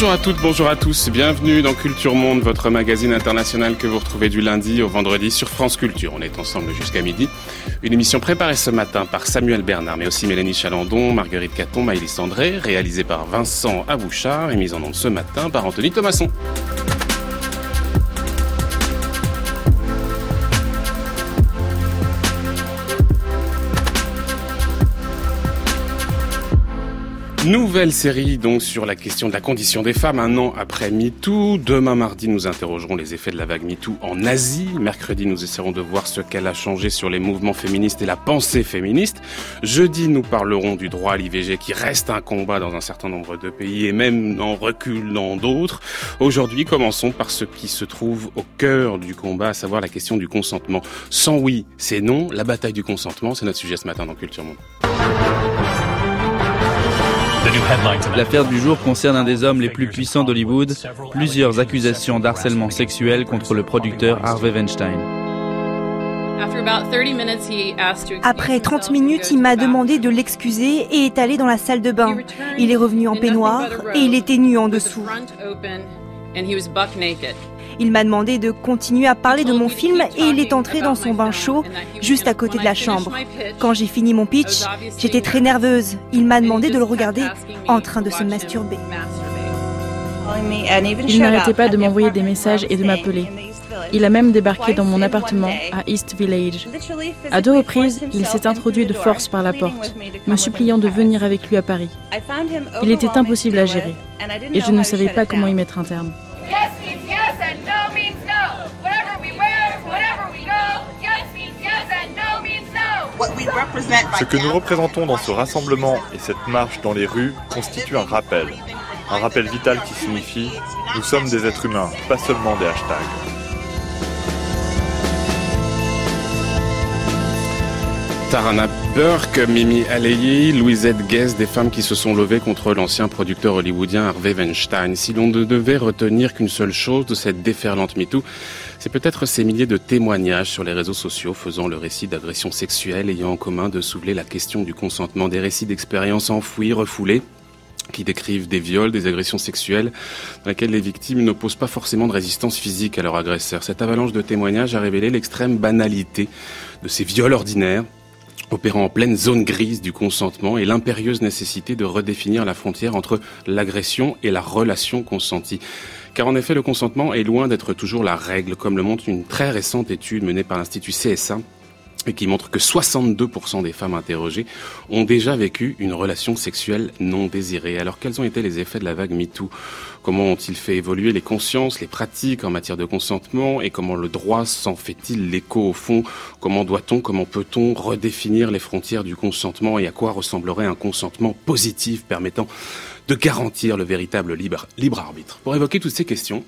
Bonjour à toutes, bonjour à tous, bienvenue dans Culture Monde, votre magazine international que vous retrouvez du lundi au vendredi sur France Culture. On est ensemble jusqu'à midi. Une émission préparée ce matin par Samuel Bernard, mais aussi Mélanie Chalandon, Marguerite Caton, Maëlys André, réalisée par Vincent Abouchard et mise en onde ce matin par Anthony Thomasson. Nouvelle série donc sur la question de la condition des femmes un an après MeToo. Demain mardi, nous interrogerons les effets de la vague MeToo en Asie. Mercredi, nous essaierons de voir ce qu'elle a changé sur les mouvements féministes et la pensée féministe. Jeudi, nous parlerons du droit à l'IVG qui reste un combat dans un certain nombre de pays et même en recul dans d'autres. Aujourd'hui, commençons par ce qui se trouve au cœur du combat, à savoir la question du consentement. Sans oui, c'est non. La bataille du consentement, c'est notre sujet ce matin dans Culture Monde. L'affaire du jour concerne un des hommes les plus puissants d'Hollywood, plusieurs accusations d'harcèlement sexuel contre le producteur Harvey Weinstein. Après 30 minutes, il m'a demandé de l'excuser et est allé dans la salle de bain. Il est revenu en peignoir et il était nu en dessous. Il m'a demandé de continuer à parler de mon film et il est entré dans son bain chaud, juste à côté de la chambre. Quand j'ai fini mon pitch, j'étais très nerveuse. Il m'a demandé de le regarder en train de se masturber. Il n'arrêtait pas de m'envoyer des messages et de m'appeler. Il a même débarqué dans mon appartement à East Village. À deux reprises, il s'est introduit de force par la porte, me suppliant de venir avec lui à Paris. Il était impossible à gérer et je ne savais pas comment y mettre un terme. Ce que nous représentons dans ce rassemblement et cette marche dans les rues constitue un rappel. Un rappel vital qui signifie nous sommes des êtres humains, pas seulement des hashtags. Tarana Burke, Mimi Aleyi, Louisette Guest, des femmes qui se sont levées contre l'ancien producteur hollywoodien Harvey Weinstein. Si l'on ne devait retenir qu'une seule chose de cette déferlante MeToo, c'est peut-être ces milliers de témoignages sur les réseaux sociaux faisant le récit d'agressions sexuelles ayant en commun de soulever la question du consentement, des récits d'expériences enfouies, refoulées, qui décrivent des viols, des agressions sexuelles, dans lesquelles les victimes n'opposent pas forcément de résistance physique à leur agresseur. Cette avalanche de témoignages a révélé l'extrême banalité de ces viols ordinaires, opérant en pleine zone grise du consentement et l'impérieuse nécessité de redéfinir la frontière entre l'agression et la relation consentie. Car en effet, le consentement est loin d'être toujours la règle, comme le montre une très récente étude menée par l'Institut CSA et qui montre que 62% des femmes interrogées ont déjà vécu une relation sexuelle non désirée. Alors quels ont été les effets de la vague MeToo? Comment ont-ils fait évoluer les consciences, les pratiques en matière de consentement? Et comment le droit s'en fait-il l'écho au fond? Comment doit-on, comment peut-on redéfinir les frontières du consentement? Et à quoi ressemblerait un consentement positif permettant de garantir le véritable libre, libre arbitre Pour évoquer toutes ces questions,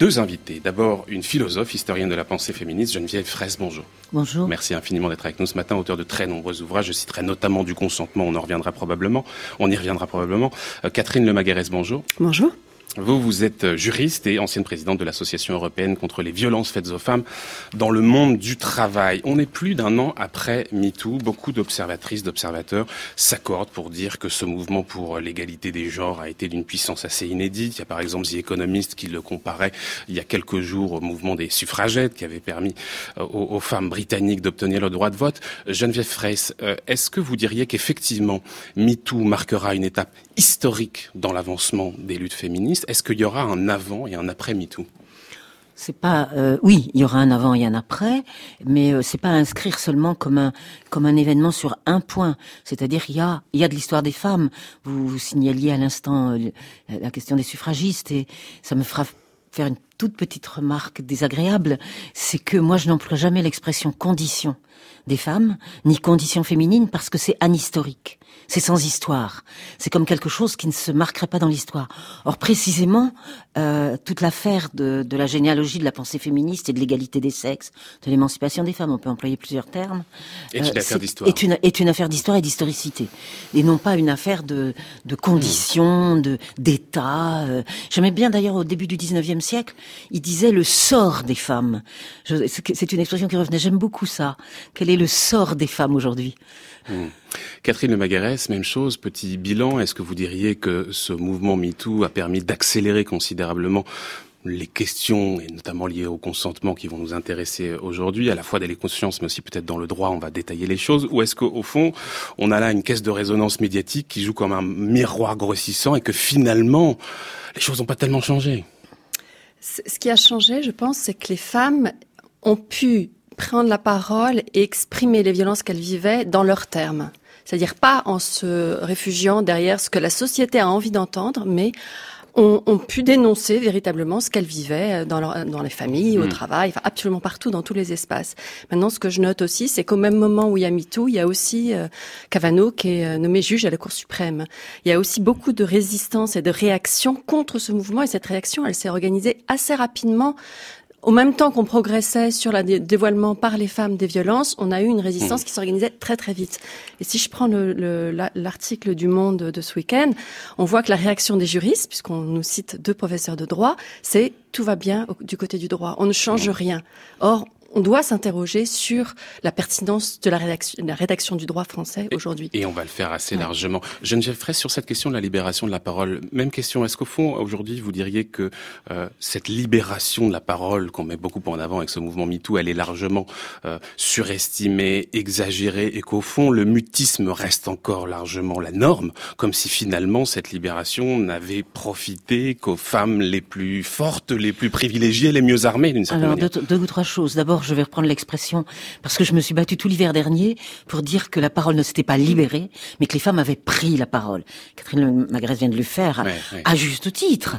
deux invités. D'abord, une philosophe, historienne de la pensée féministe, Geneviève Fraisse, bonjour. Bonjour. Merci infiniment d'être avec nous ce matin, auteur de très nombreux ouvrages. Je citerai notamment du consentement, on en reviendra probablement. On y reviendra probablement. Euh, Catherine Lemaguerès, bonjour. Bonjour. Vous, vous êtes juriste et ancienne présidente de l'Association européenne contre les violences faites aux femmes dans le monde du travail. On est plus d'un an après MeToo. Beaucoup d'observatrices, d'observateurs s'accordent pour dire que ce mouvement pour l'égalité des genres a été d'une puissance assez inédite. Il y a par exemple The Economist qui le comparait il y a quelques jours au mouvement des suffragettes qui avait permis euh, aux, femmes britanniques d'obtenir le droit de vote. Geneviève Fraisse, euh, est-ce que vous diriez qu'effectivement MeToo marquera une étape historique dans l'avancement des luttes féministes? Est-ce qu'il y aura un avant et un après MeToo? C'est pas euh, oui, il y aura un avant et un après, mais euh, c'est pas inscrire seulement comme un comme un événement sur un point. C'est-à-dire il y a il y a de l'histoire des femmes. Vous, signaliez à l'instant euh, la question des suffragistes et ça me fera faire une toute petite remarque désagréable, c'est que moi je n'emploie jamais l'expression condition des femmes, ni condition féminine parce que c'est anhistorique. C'est sans histoire. C'est comme quelque chose qui ne se marquerait pas dans l'histoire. Or, précisément, euh, toute l'affaire de, la généalogie de la pensée féministe et de l'égalité des sexes, de l'émancipation des femmes, on peut employer plusieurs termes, est, une, euh, affaire d'histoire. est, une, est une affaire d'histoire et d'historicité, et non pas une affaire de, de conditions, de d'état. Euh. J'aimais bien d'ailleurs au début du 19e siècle il disait le sort des femmes. C'est une expression qui revenait. J'aime beaucoup ça. Quel est le sort des femmes aujourd'hui? Catherine Le Magarès, même chose, petit bilan. Est-ce que vous diriez que ce mouvement MeToo a permis d'accélérer considérablement les questions, et notamment liées au consentement qui vont nous intéresser aujourd'hui, à la fois dans les consciences, mais aussi peut-être dans le droit, on va détailler les choses, ou est-ce qu'au fond, on a là une caisse de résonance médiatique qui joue comme un miroir grossissant et que finalement, les choses n'ont pas tellement changé? Ce qui a changé, je pense, c'est que les femmes ont pu prendre la parole et exprimer les violences qu'elles vivaient dans leurs termes. C'est-à-dire pas en se réfugiant derrière ce que la société a envie d'entendre, mais ont, pu dénoncer véritablement ce qu'elles vivaient euh, dans, leur, dans les familles, au hmm. travail, enfin, absolument partout, dans tous les espaces. Maintenant, ce que je note aussi, c'est qu'au même moment où il y a MeToo, il y a aussi euh, Cavano qui est euh, nommé juge à la Cour suprême. Il y a aussi beaucoup de résistance et de réaction contre ce mouvement, et cette réaction, elle s'est organisée assez rapidement au même temps qu'on progressait sur le dévoilement par les femmes des violences, on a eu une résistance mmh. qui s'organisait très très vite. Et si je prends l'article le, du Monde de ce week-end, on voit que la réaction des juristes, puisqu'on nous cite deux professeurs de droit, c'est tout va bien du côté du droit, on ne change mmh. rien. Or, on doit s'interroger sur la pertinence de la rédaction, la rédaction du droit français aujourd'hui. Et on va le faire assez largement. Geneviève Fraisse, sur cette question de la libération de la parole, même question, est-ce qu'au fond, aujourd'hui, vous diriez que euh, cette libération de la parole qu'on met beaucoup en avant avec ce mouvement MeToo, elle est largement euh, surestimée, exagérée, et qu'au fond, le mutisme reste encore largement la norme, comme si finalement cette libération n'avait profité qu'aux femmes les plus fortes, les plus privilégiées, les mieux armées, d'une certaine Alors, manière. Deux, deux ou trois choses. D'abord, je vais reprendre l'expression, parce que je me suis battue tout l'hiver dernier pour dire que la parole ne s'était pas libérée, mais que les femmes avaient pris la parole. Catherine Magresse vient de le faire, à juste titre.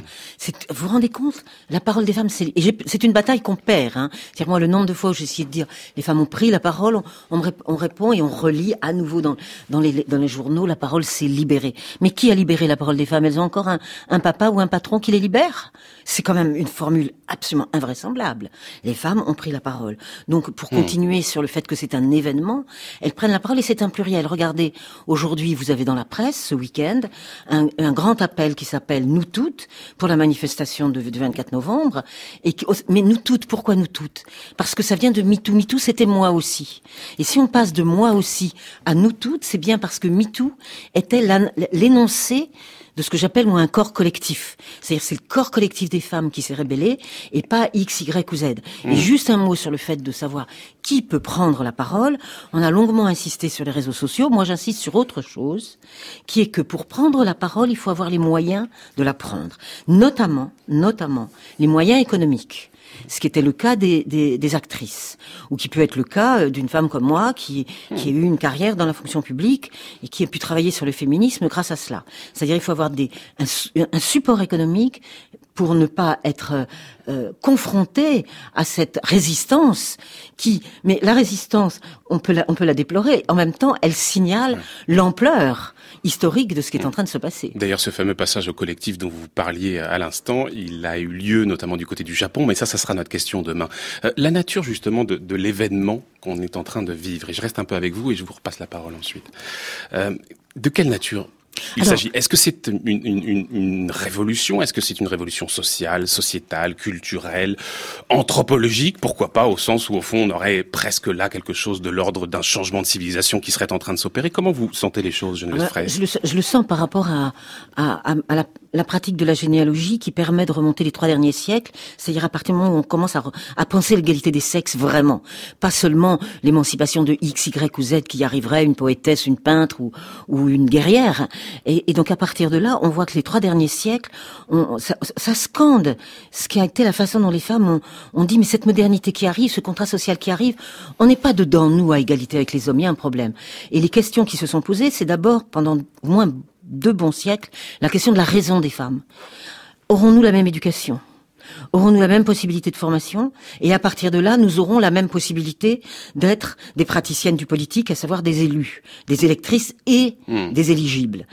Vous vous rendez compte La parole des femmes, c'est une bataille qu'on perd. Hein. C'est-à-dire, moi, le nombre de fois où j'ai essayé de dire, les femmes ont pris la parole, on, on, répond et on relit à nouveau dans, dans, les, dans les journaux, la parole s'est libérée. Mais qui a libéré la parole des femmes? Elles ont encore un, un papa ou un patron qui les libère? C'est quand même une formule absolument invraisemblable. Les femmes ont pris la parole. Donc, pour hmm. continuer sur le fait que c'est un événement, elles prennent la parole et c'est un pluriel. Regardez, aujourd'hui, vous avez dans la presse, ce week-end, un, grand appel qui s'appelle Nous toutes pour la manifestation de, 24 novembre. Et mais nous toutes, pourquoi nous toutes? Parce que ça vient de MeToo. MeToo, c'était moi aussi. Et si on passe de moi aussi à nous toutes, c'est bien parce que MeToo était l'énoncé de ce que j'appelle moi un corps collectif. C'est-à-dire c'est le corps collectif des femmes qui s'est rébellé et pas X, Y ou Z. Et mmh. juste un mot sur le fait de savoir qui peut prendre la parole. On a longuement insisté sur les réseaux sociaux. Moi, j'insiste sur autre chose, qui est que pour prendre la parole, il faut avoir les moyens de la prendre. Notamment, notamment, les moyens économiques ce qui était le cas des, des, des, actrices, ou qui peut être le cas euh, d'une femme comme moi qui, qui a eu une carrière dans la fonction publique et qui a pu travailler sur le féminisme grâce à cela. C'est-à-dire il faut avoir des, un, un support économique pour ne pas être euh, euh, confronté à cette résistance qui, mais la résistance, on peut la, on peut la déplorer. En même temps, elle signale l'ampleur historique de ce qui est en train de se passer. D'ailleurs, ce fameux passage au collectif dont vous parliez à l'instant, il a eu lieu notamment du côté du Japon, mais ça, ça sera notre question demain. Euh, la nature justement de, de l'événement qu'on est en train de vivre, et je reste un peu avec vous et je vous repasse la parole ensuite. Euh, de quelle nature il s'agit. Est-ce que c'est une, une, une, révolution? Est-ce que c'est une révolution sociale, sociétale, culturelle, anthropologique? Pourquoi pas au sens où au fond on aurait presque là quelque chose de l'ordre d'un changement de civilisation qui serait en train de s'opérer? Comment vous sentez les choses, Geneviève ah bah, je le, je le, sens par rapport à, à, à la, la, pratique de la généalogie qui permet de remonter les trois derniers siècles, c'est-à-dire à partir du moment où on commence à, penser l'égalité des sexes vraiment, pas seulement l'émancipation de X, Y ou Z qui arriverait, une poétesse, une peintre ou, une guerrière. Et, donc à partir de là, on voit que les trois derniers siècles, ça, scande ce qui a été la façon dont les femmes ont, ont, dit mais cette modernité qui arrive, ce contrat social qui arrive, on n'est pas dedans nous à égalité avec les hommes, il y a un problème. Et les questions qui se sont posées, c'est d'abord pendant au moins deux bons siècles la question de la raison des femmes. Aurons-nous la même éducation? Aurons-nous la même possibilité de formation? Et à partir de là, nous aurons la même possibilité d'être des praticiennes du politique, à savoir des élus, des électrices et hmm. des éligibles.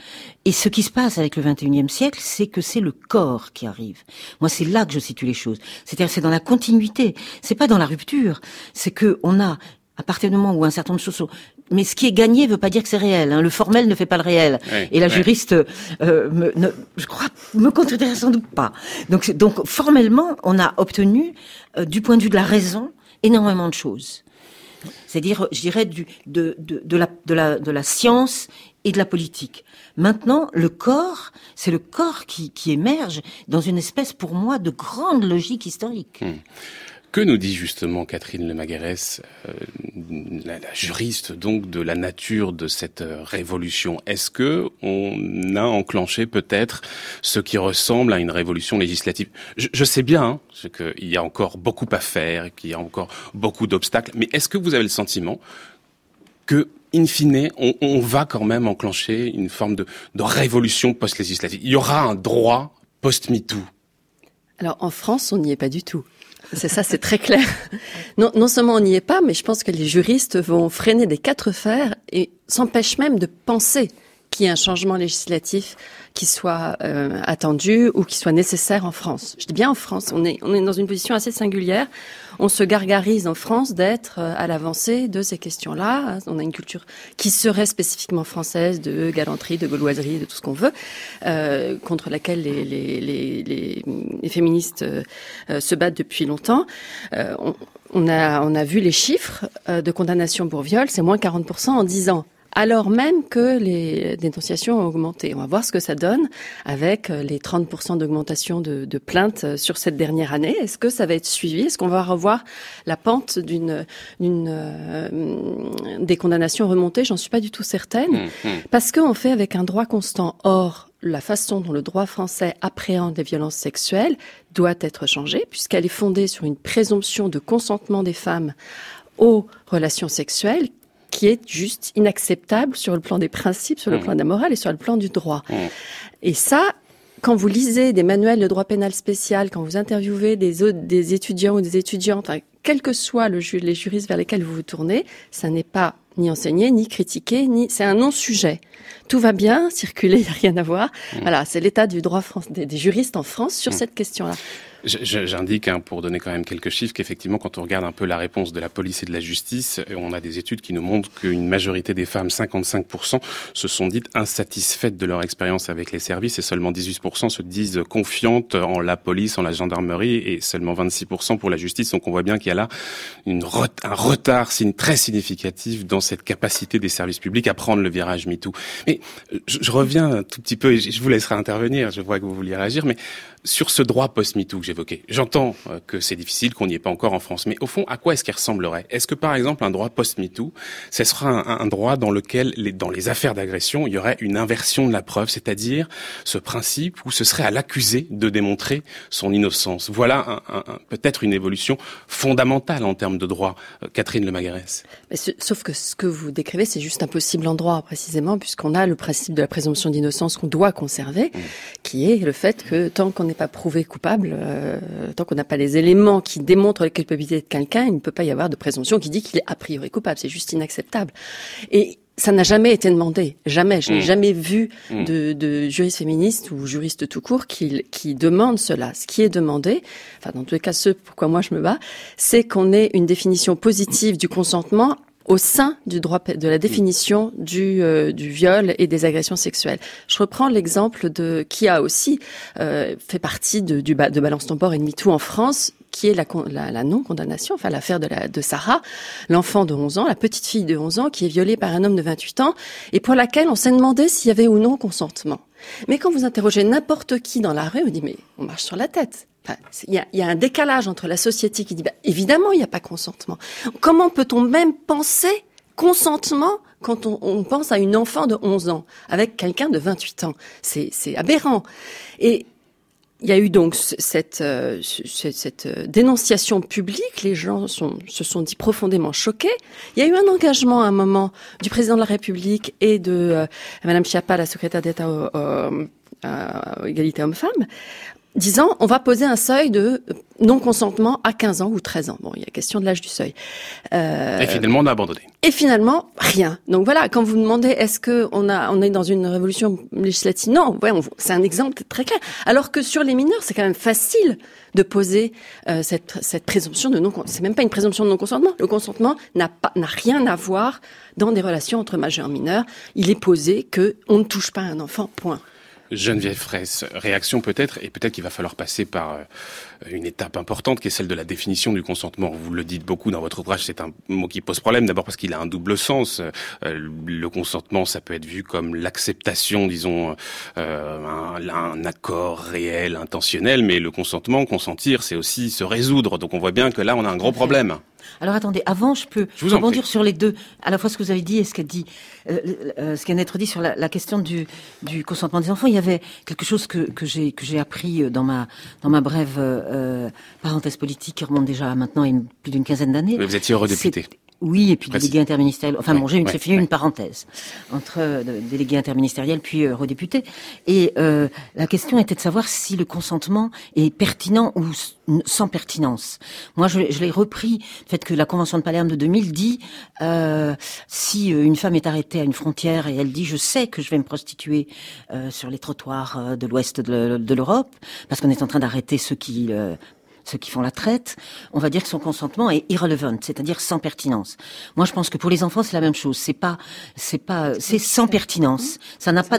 Et ce qui se passe avec le 21e siècle, c'est que c'est le corps qui arrive. Moi, c'est là que je situe les choses. C'est-à-dire, c'est dans la continuité. C'est pas dans la rupture. C'est que on a à partir du moment où un certain nombre de choses sont mais ce qui est gagné ne veut pas dire que c'est réel. Hein. Le formel ne fait pas le réel. et la juriste, euh, me, je crois, me contredira sans doute pas. Donc, donc formellement, on a obtenu, euh, du point de vue de la raison, énormément de choses. C'est-à-dire, je dirais, du, de, de, de, la, de, la, de la science et de la politique. Maintenant, le corps, c'est le corps qui, qui émerge dans une espèce, pour moi, de grande logique historique. Hmm. Que nous dit justement Catherine Lemaguerès, euh, la, juriste donc de la nature de cette euh, révolution? Est-ce que on a enclenché peut-être ce qui ressemble à une révolution législative? Je, sais bien hein, qu'il y a encore beaucoup à faire, qu'il y a encore beaucoup d'obstacles, mais est-ce que vous avez le sentiment que in fine, on, va quand même enclencher une forme de, de révolution post-législative? Il y aura un droit post-MeToo. Alors en France, on n'y est pas du tout. C'est ça, c'est très clair. Non, seulement on n'y est pas, mais je pense que les juristes vont freiner des quatre fers et s'empêchent même de penser qu'il y ait un changement législatif qui soit euh, attendu ou qui soit nécessaire en France. Je dis bien en France, on est, on est dans une position assez singulière. On se gargarise en France d'être euh, à l'avancée de ces questions-là. On a une culture qui serait spécifiquement française de galanterie, de gauloiserie, de tout ce qu'on veut, euh, contre laquelle les, les, les, les féministes se battent depuis longtemps. On, on, a, on a vu les chiffres de condamnation pour viol, c'est moins 40% en 10 ans alors même que les dénonciations ont augmenté. On va voir ce que ça donne avec euh, les 30% d'augmentation de, de, plaintes euh, sur cette dernière année. Est-ce que ça va être suivi? Est-ce qu'on va revoir la pente d'une euh, des condamnations remontées? J'en suis pas du tout certaine, mmh, mmh. parce qu'on fait avec un droit constant. Or, la façon dont le droit français appréhende les violences sexuelles doit être changée, puisqu'elle est fondée sur une présomption de consentement des femmes aux relations sexuelles qui est juste inacceptable sur le plan des principes, sur le mmh. plan de la morale et sur le plan du droit. Mmh. Et ça, quand vous lisez des manuels de droit pénal spécial, quand vous interviewez des, des étudiants ou des étudiantes, hein, quel que soit le ju les juristes vers lesquels vous vous tournez, ça n'est pas ni enseigné, ni critiqué, ni c'est un non-sujet. Tout va bien, circuler, il n'y a rien à voir. Mmh. Voilà, c'est l'état du droit des, des, juristes en France sur cette question-là. J'indique, hein, pour donner quand même quelques chiffres, qu'effectivement, quand on regarde un peu la réponse de la police et de la justice, on a des études qui nous montrent qu'une majorité des femmes, 55%, se sont dites insatisfaites de leur expérience avec les services et seulement 18% se disent confiantes en la police, en la gendarmerie et seulement 26% pour la justice. Donc on voit bien qu'il y a là une un retard très significatif dans cette capacité des services publics à prendre le virage MeToo. Mais je, je reviens un tout petit peu et je vous laisserai intervenir, je vois que vous vouliez réagir, mais sur ce droit post-MeToo que j'évoquais, j'entends euh, que c'est difficile, qu'on n'y est pas encore en France, mais au fond, à quoi est-ce qu'il ressemblerait? Est-ce que, par exemple, un droit post-MeToo, ce sera un, un, droit dans lequel, les, dans les affaires d'agression, il y aurait une inversion de la preuve, c'est-à-dire ce principe où ce serait à l'accusé de démontrer son innocence? Voilà un, un, peut-être une évolution fondamentale en termes de droit. Euh, Catherine Lemagarès. Sauf que ce que vous décrivez, c'est juste impossible en droit, précisément, puisqu'on a le principe de la présomption d'innocence qu'on doit conserver, mmh. qui est le fait que tant qu'on est n'est pas prouvé coupable, euh, tant qu'on n'a pas les éléments qui démontrent la culpabilité de quelqu'un, il ne peut pas y avoir de présomption qui dit qu'il est a priori coupable. C'est juste inacceptable. Et ça n'a jamais été demandé, jamais. Je n'ai mmh. jamais vu mmh. de, de juriste féministe ou juriste tout court qui, qui demande cela. Ce qui est demandé, enfin dans tous les cas, ce pourquoi moi je me bats, c'est qu'on ait une définition positive du consentement au sein du droit de la définition du, euh, du viol et des agressions sexuelles. Je reprends l'exemple de qui a aussi euh, fait partie de, du, de Balance ton port et de MeToo en France, qui est la, la, la non-condamnation, enfin l'affaire de, la, de Sarah, l'enfant de 11 ans, la petite fille de 11 ans qui est violée par un homme de 28 ans et pour laquelle on s'est demandé s'il y avait ou non consentement. Mais quand vous interrogez n'importe qui dans la rue, on dit mais on marche sur la tête. Il y, a, y, a, un décalage entre la société qui dit bah, évidemment il n'y a pas consentement. Comment peut-on même penser consentement quand on, on, pense à une enfant de 11 ans avec quelqu'un de 28 ans? C'est aberrant. Et il y a eu donc cette, euh, cette, cette, euh, dénonciation publique, les gens sont, se sont dit profondément choqués. Il y a eu un engagement à un moment du président de la République et de euh, Madame Chiappa, la secrétaire d'État aux, aux, hommes-femmes, disant on va poser un seuil de non-consentement à 15 ans ou 13 ans. Bon, il y a question de l'âge du seuil. Euh, et finalement, on a abandonné. Et finalement, rien. Donc voilà, quand vous demandez est-ce que on a on est dans une révolution législative? Non, ouais, c'est un exemple très clair. Alors que sur les mineurs, c'est quand même facile de poser euh, cette, cette présomption de non c'est même pas une présomption de non consentement le consentement n'a pas n'a rien à voir dans des relations entre majeurs et mineurs il est posé que on ne touche pas un enfant point Geneviève Fraisse, réaction peut-être, et peut-être qu'il va falloir passer par euh, une étape importante qui est celle de la définition du consentement. Vous le dites beaucoup dans votre ouvrage, c'est un mot qui pose problème, d'abord parce qu'il a un double sens. Euh, le consentement, ça peut être vu comme l'acceptation, disons, euh, un, un, accord réel, intentionnel, mais le consentement, consentir, c'est aussi se résoudre. Donc on voit bien que là, on a un gros problème. Alors attendez, avant, je peux je rebondir sur les deux, à la fois ce que vous avez dit et ce qu'a dit, euh, euh, ce d'être dit sur la, la, question du, du consentement des enfants. Il y avait quelque chose que, que j'ai appris euh, dans ma dans ma brève euh, parenthèse politique qui remonte déjà maintenant à plus d'une quinzaine d'années. Vous étiez eurodéputé. Oui, et puis délégué interministériel. Enfin bon, j'ai une, fait une parenthèse entre euh, délégué interministériel puis euh, redéputé. Et euh, la question était de savoir si le consentement est pertinent ou sans pertinence. Moi, je, je l'ai repris, le fait que la Convention de Palerme de 2000 dit euh, si une femme est arrêtée à une frontière et elle dit je sais que je vais me prostituer euh, sur les trottoirs de l'ouest de, de l'Europe, parce qu'on est en train d'arrêter ceux qui ceux qui font la traite, on va dire que son consentement est irrelevant, c'est-à-dire sans pertinence. Moi, je pense que pour les enfants, c'est la même chose. C'est pas, c'est pas, c'est sans pertinence. Ça n'a pas.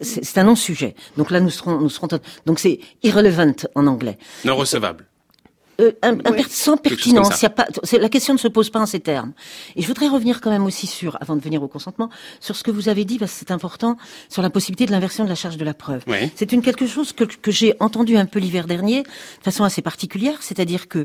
C'est un non-sujet. Donc là, nous serons, nous serons. Donc c'est irrelevant en anglais. Non recevable. Euh, un, sans pertinence. Y a pas, la question ne se pose pas en ces termes. Et je voudrais revenir quand même aussi sur, avant de venir au consentement, sur ce que vous avez dit, parce que c'est important, sur la possibilité de l'inversion de la charge de la preuve. C'est une quelque chose que, que j'ai entendu un peu l'hiver dernier, de façon assez particulière, c'est-à-dire que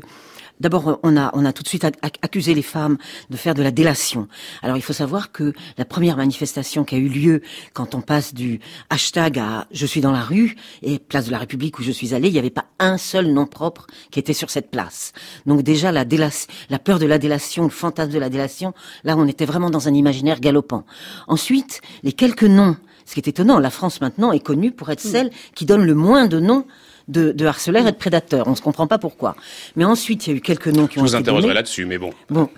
D'abord, on a, on a tout de suite accusé les femmes de faire de la délation. Alors, il faut savoir que la première manifestation qui a eu lieu quand on passe du hashtag à je suis dans la rue et place de la République où je suis allée, il n'y avait pas un seul nom propre qui était sur cette place. Donc déjà, la, la peur de la délation, le fantasme de la délation, là, on était vraiment dans un imaginaire galopant. Ensuite, les quelques noms ce qui est étonnant, la France maintenant est connue pour être celle qui donne le moins de noms de, de harceleurs et de prédateurs. On ne se comprend pas pourquoi. Mais ensuite, il y a eu quelques noms qui ont été Je vous interrogerai là-dessus, mais bon. Bon,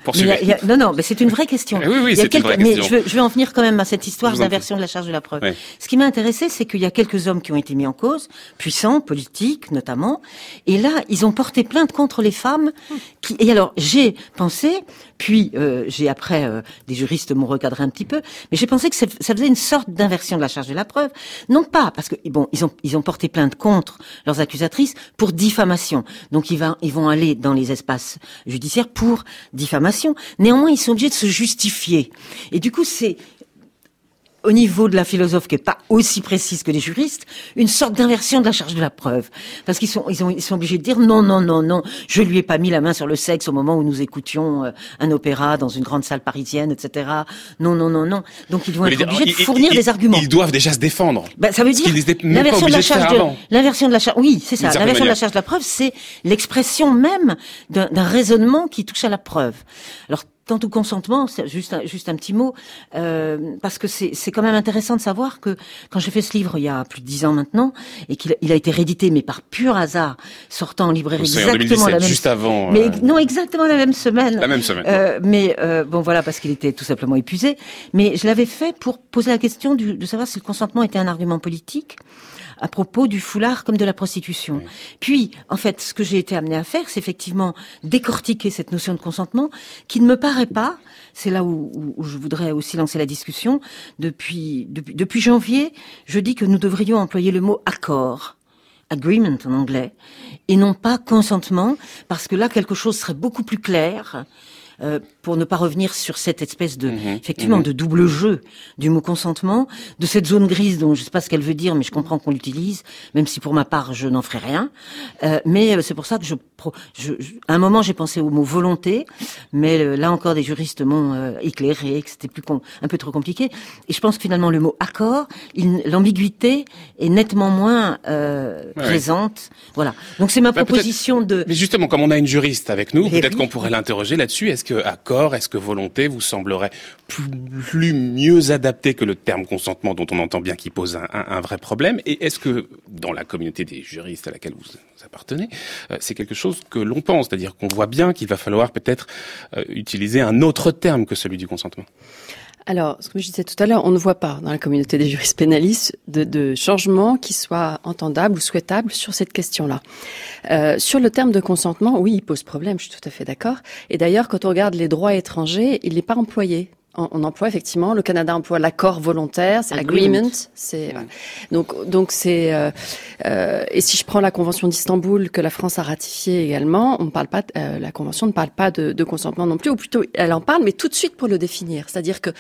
non, non, mais c'est une vraie question. oui, oui, c'est une vraie question. Mais je, vais en venir quand même à cette histoire d'inversion de la charge de la preuve. Ce qui m'a intéressé, c'est qu'il y a quelques hommes qui ont été mis en cause, puissants, politiques notamment, et là, ils ont porté plainte contre les femmes. Qui... Et alors, j'ai pensé, puis euh, j'ai après euh, des juristes m'ont recadré un petit peu, mais j'ai pensé que ça faisait une sorte d'inversion de la charge de la preuve, non pas parce que bon, ils ont ils ont porté plainte contre leurs accusatrices pour diffamation. Donc ils, va, ils vont aller dans les espaces judiciaires pour diffamation. Néanmoins, ils sont obligés de se justifier. Et du coup, c'est au niveau de la philosophe qui est pas aussi précise que les juristes, une sorte d'inversion de la charge de la preuve. Parce qu'ils sont, ils, ont, ils sont obligés de dire non, non, non, non, je lui ai pas mis la main sur le sexe au moment où nous écoutions euh, un opéra dans une grande salle parisienne, etc. Non, non, non, non. Donc ils vont être obligés de fournir des arguments. Ils doivent déjà se défendre. Ben, ça veut dire l'inversion de la charge de, l'inversion de la charge, oui, c'est ça. L'inversion de la charge de la preuve, c'est l'expression même d'un raisonnement qui touche à la preuve. Alors Quant au consentement, c'est juste un, juste un petit mot, euh, parce que c'est quand même intéressant de savoir que quand j'ai fait ce livre il y a plus de dix ans maintenant, et qu'il il a été réédité, mais par pur hasard, sortant en librairie exactement la même, juste avant, mais euh, non exactement la même semaine, la même semaine. Euh, mais euh, bon voilà parce qu'il était tout simplement épuisé. Mais je l'avais fait pour poser la question du, de savoir si le consentement était un argument politique à propos du foulard comme de la prostitution. Puis, en fait, ce que j'ai été amené à faire, c'est effectivement décortiquer cette notion de consentement qui ne me paraît pas, c'est là où, où, je voudrais aussi lancer la discussion, depuis, depuis, depuis janvier, je dis que nous devrions employer le mot accord agreement en anglais, et non pas consentement, parce que là, quelque chose serait beaucoup plus clair, euh, pour ne pas revenir sur cette espèce de, mhm. effectivement, mhm. de double jeu du mot consentement, de cette zone grise dont je ne sais pas ce qu'elle veut dire, mais je comprends qu'on l'utilise, même si pour ma part je n'en ferai rien. Euh, mais euh, c'est pour ça que je, je, à un moment j'ai pensé au mot volonté, mais là encore des juristes m'ont éclairé que c'était plus un peu trop compliqué. Et je pense que finalement le mot accord, l'ambiguïté est nettement moins présente. Voilà. Donc c'est ma bah, proposition de. Mais justement, comme on a une juriste avec nous, peut-être qu'on pourrait l'interroger là-dessus. Est-ce que accord Est-ce que volonté vous semblerait plus, mieux adapté que le terme consentement dont on entend bien qu'il pose un, vrai problème? Et est-ce que dans la communauté des juristes à laquelle vous, appartenez, euh, c'est quelque chose que l'on pense? C'est-à-dire qu'on voit bien qu'il va falloir peut-être euh, utiliser un autre terme que celui du consentement alors, ce que je disais tout à l'heure, on ne voit pas dans la communauté des juristes pénalistes de, de changement qui soit entendable ou souhaitable sur cette question-là. Euh, sur le terme de consentement, oui, il pose problème, je suis tout à fait d'accord. Et d'ailleurs, quand on regarde les droits étrangers, il n'est pas employé on, emploie effectivement, le Canada emploie l'accord volontaire, c'est agreement, c'est donc donc c'est euh, euh, et si je prends la convention d'Istanbul que la France a ratifiée également, on ne parle pas euh, la convention ne parle pas de, de, consentement non plus ou plutôt elle en parle mais tout de suite pour le définir, c'est-à-dire que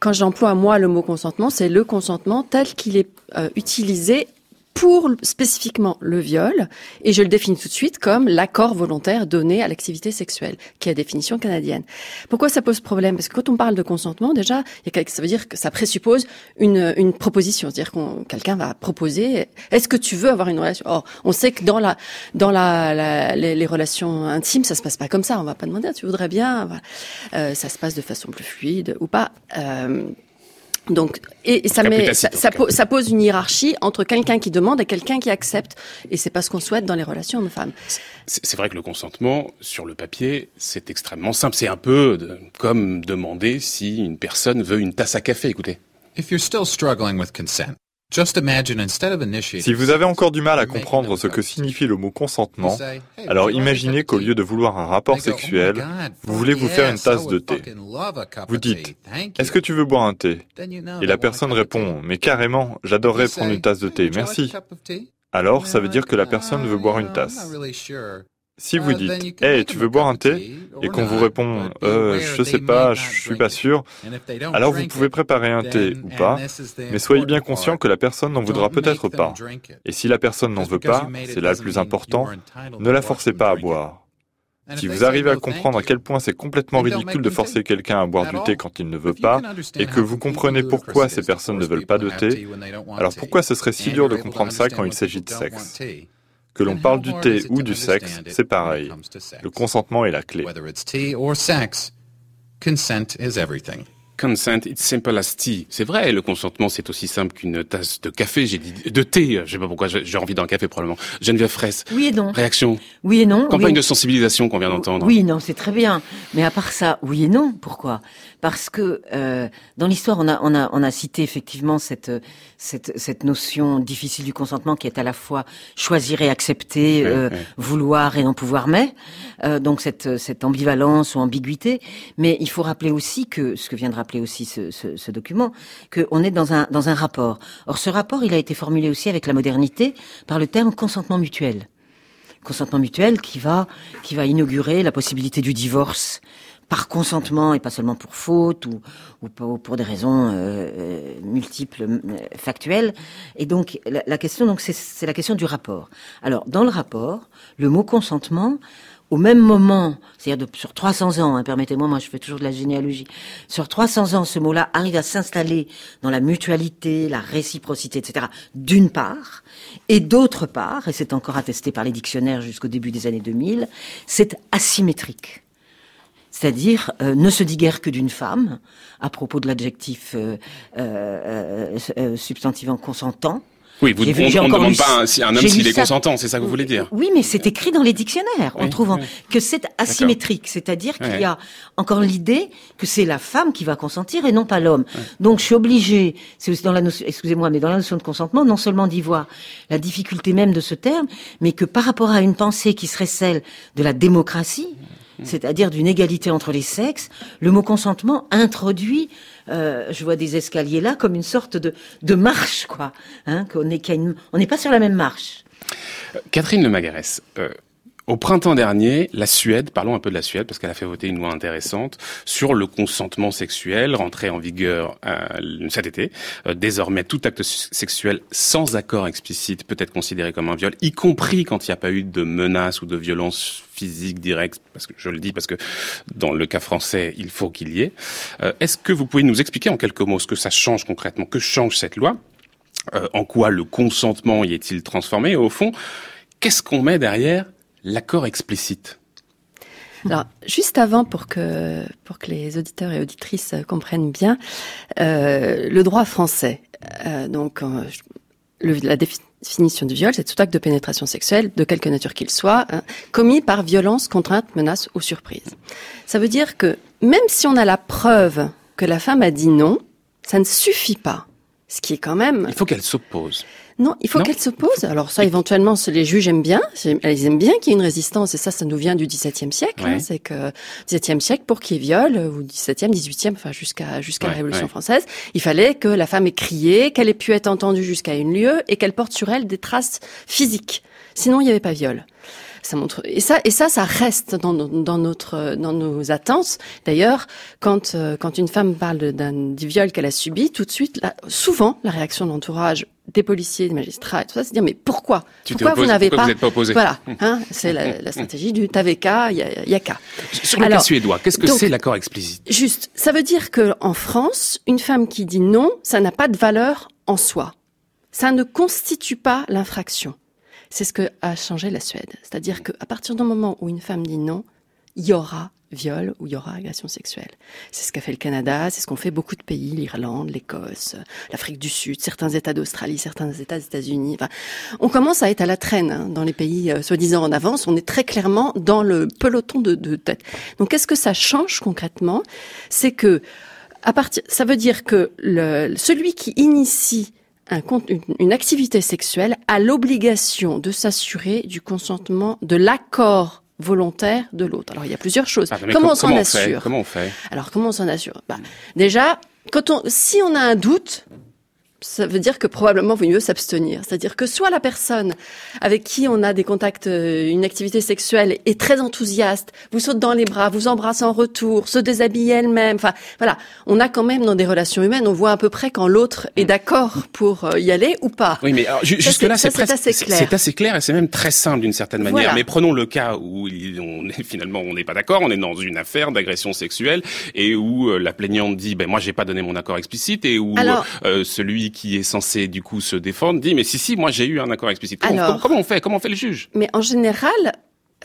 quand j'emploie moi le mot consentement, c'est le consentement tel qu'il est utilisé pour spécifiquement le viol, et je le définis tout de suite comme l'accord volontaire donné à l'activité sexuelle, qui est la définition canadienne. Pourquoi ça pose problème? Parce que quand on parle de consentement, déjà, ça veut dire que ça présuppose une, une proposition, c'est-à-dire qu'on quelqu'un va proposer est-ce que tu veux avoir une relation? Or, on sait que dans la dans la, les, relations intimes, ça se passe pas comme ça. On va pas demander tu voudrais bien. Euh, ça se passe de façon plus fluide ou pas. Euh, donc, et, ça, met, ça, ça, pose une hiérarchie entre quelqu'un qui demande et quelqu'un qui accepte. Et c'est pas ce qu'on souhaite dans les relations hommes-femmes. C'est vrai que le consentement, sur le papier, c'est extrêmement simple. C'est un peu comme demander si une personne veut une tasse à café. Écoutez. If you're still struggling with consent, si vous avez encore du mal à comprendre ce que signifie le mot consentement, alors imaginez qu'au lieu de vouloir un rapport sexuel, vous voulez vous faire une tasse de thé. Vous dites, est-ce que tu veux boire un thé Et la personne répond, mais carrément, j'adorerais prendre une tasse de thé, merci. Alors, ça veut dire que la personne veut boire une tasse. Si vous dites Hey, tu veux boire un thé et qu'on vous répond euh, Je sais pas, je suis pas sûr, alors vous pouvez préparer un thé ou pas, mais soyez bien conscient que la personne n'en voudra peut-être pas. Et si la personne n'en veut pas, c'est là le plus important, ne la forcez pas à boire. Si vous arrivez à comprendre à quel point c'est complètement ridicule de forcer quelqu'un à boire du thé quand il ne veut pas, et que vous comprenez pourquoi ces personnes ne veulent pas de thé, alors pourquoi ce serait si dur de comprendre ça quand il s'agit de sexe que l'on parle du thé ou du sexe, c'est pareil. Le consentement est la clé. Consent, it's simple as tea. C'est vrai, le consentement, c'est aussi simple qu'une tasse de café. J'ai dit de thé. Je sais pas pourquoi. J'ai envie d'un café probablement. Geneviève Fraisse. Oui et non. Réaction? Oui et non. Campagne de sensibilisation qu'on vient d'entendre. Oui, non, c'est très bien. Mais à part ça, oui et non. Pourquoi? Parce que euh, dans l'histoire, on a, on a, on a cité effectivement cette, cette, cette notion difficile du consentement qui est à la fois choisir et accepter, euh, vouloir et non pouvoir mais. Euh, donc cette, cette ambivalence ou ambiguïté. Mais il faut rappeler aussi que ce que vient de rappeler aussi ce, ce, ce document, qu'on est dans un, dans un rapport. Or, ce rapport, il a été formulé aussi avec la modernité par le terme consentement mutuel. Consentement mutuel qui va, qui va inaugurer la possibilité du divorce par consentement et pas seulement pour faute ou, ou pour des raisons euh, euh multiples, euh, factuelles. Et donc la, question, donc c'est la question du rapport. Alors dans le rapport, le mot consentement au même moment, c'est-à-dire sur 300 ans, hein, permettez-moi, moi je fais toujours de la généalogie, sur 300 ans, ce mot-là arrive à s'installer dans la mutualité, la réciprocité, etc., d'une part, et d'autre part, et c'est encore attesté par les dictionnaires jusqu'au début des années 2000, c'est asymétrique. C'est-à-dire, euh, ne se dit guère que d'une femme, à propos de l'adjectif euh, euh, euh substantivant consentant, oui, vous, on, ne demande pas un, un homme s'il est consentant, c'est ça que vous voulez dire Oui, mais c'est écrit dans les dictionnaires. On trouve que c'est asymétrique, c'est-à-dire qu'il y a encore l'idée que c'est la femme qui va consentir et non pas l'homme. Donc je suis obligée, c'est aussi dans la notion, excusez-moi, mais dans la notion de consentement, non seulement d'y voir la difficulté même de ce terme, mais que par rapport à une pensée qui serait celle de la démocratie, c'est-à-dire d'une égalité entre les sexes, le mot consentement introduit, euh, je vois des escaliers là, comme une sorte de, de marche, quoi. Hein, qu'on est, on n'est pas sur la même marche. Catherine Lemagarès, euh, au printemps dernier, la Suède, parlons un peu de la Suède parce qu'elle a fait voter une loi intéressante sur le consentement sexuel, rentré en vigueur euh, cet été. Euh, désormais, tout acte sexuel sans accord explicite peut être considéré comme un viol, y compris quand il n'y a pas eu de menace ou de violence physique directe, parce que je le dis parce que dans le cas français, il faut qu'il y ait. Euh, est-ce que vous pouvez nous expliquer en quelques mots ce que ça change concrètement? Que change cette loi? En quoi le consentement y est-il transformé? Et au fond, qu'est-ce qu'on met derrière l'accord explicite Alors, juste avant, pour que, pour que les auditeurs et auditrices comprennent bien, euh, le droit français, euh, donc euh, le, la définition du viol, c'est tout acte de pénétration sexuelle, de quelque nature qu'il soit, hein, commis par violence, contrainte, menace ou surprise. Ça veut dire que même si on a la preuve que la femme a dit non, ça ne suffit pas. Ce qui est quand même... Il faut qu'elle s'oppose. Non, il faut qu'elle s'oppose. Alors ça, éventuellement, les juges aiment bien. Ils aiment bien qu'il y ait une résistance. Et ça, ça nous vient du XVIIe siècle. Hein. c'est que XVIIe siècle, pour qu'il y ait viol, ou XVIIe, XVIIIe, enfin jusqu'à jusqu'à la Révolution française, il fallait que la femme ait crié, qu'elle ait pu être entendue jusqu'à une lieu et qu'elle porte sur elle des traces physiques. Sinon, il n'y avait pas viol. Ça montre et ça et ça ça reste dans, dans notre dans nos attentes. D'ailleurs, quand euh, quand une femme parle d'un du viol qu'elle a subi, tout de suite, souvent la réaction de l'entourage des policiers, des magistrats et tout ça, c'est dire mais pourquoi Pourquoi vous n'avez pas, pas opposé Voilà, hein, c'est la, la, stratégie du Taveka, Yaka. Sur le cas suédois, qu'est-ce que c'est l'accord explicite Juste, ça veut dire que en France, une femme qui dit non, ça n'a pas de valeur en soi. Ça ne constitue pas l'infraction. C'est ce que a changé la Suède. C'est-à-dire qu'à partir du moment où une femme dit non, il y aura viol ou il y aura agression sexuelle. C'est ce qu'a fait le Canada, c'est ce qu'ont fait beaucoup de pays, l'Irlande, l'Écosse, l'Afrique du Sud, certains États d'Australie, certains États des États-Unis. Enfin, on commence à être à la traîne hein, dans les pays euh, soi-disant en avance. On est très clairement dans le peloton de, de tête. Donc, qu'est-ce que ça change concrètement? C'est que à partir, ça veut dire que le, celui qui initie un, une activité sexuelle a l'obligation de s'assurer du consentement, de l'accord volontaire de l'autre. Alors il y a plusieurs choses. Ah, comment on s'en assure? Comment on fait? Alors comment on s'en assure? Bah, Déjà, quand on, si on a un doute, ça veut dire que probablement vaut mieux s'abstenir. C'est-à-dire que soit la personne avec qui on a des contacts, euh, une activité sexuelle est très enthousiaste, vous saute dans les bras, vous embrasse en retour, se déshabille elle-même. Enfin, voilà, on a quand même dans des relations humaines, on voit à peu près quand l'autre est d'accord pour euh, y aller ou pas. Oui, mais jusque là, c'est assez clair. C'est assez clair et c'est même très simple d'une certaine manière. Mais prenons le cas où on est finalement on n'est pas d'accord, on est dans une affaire d'agression sexuelle et où euh, la plaignante dit ben moi j'ai pas donné mon accord explicite et où celui qui est censé du coup se défendre dit mais si si moi j'ai eu un accord explicite. Comment, comment on fait Comment on fait le juge? Mais en général,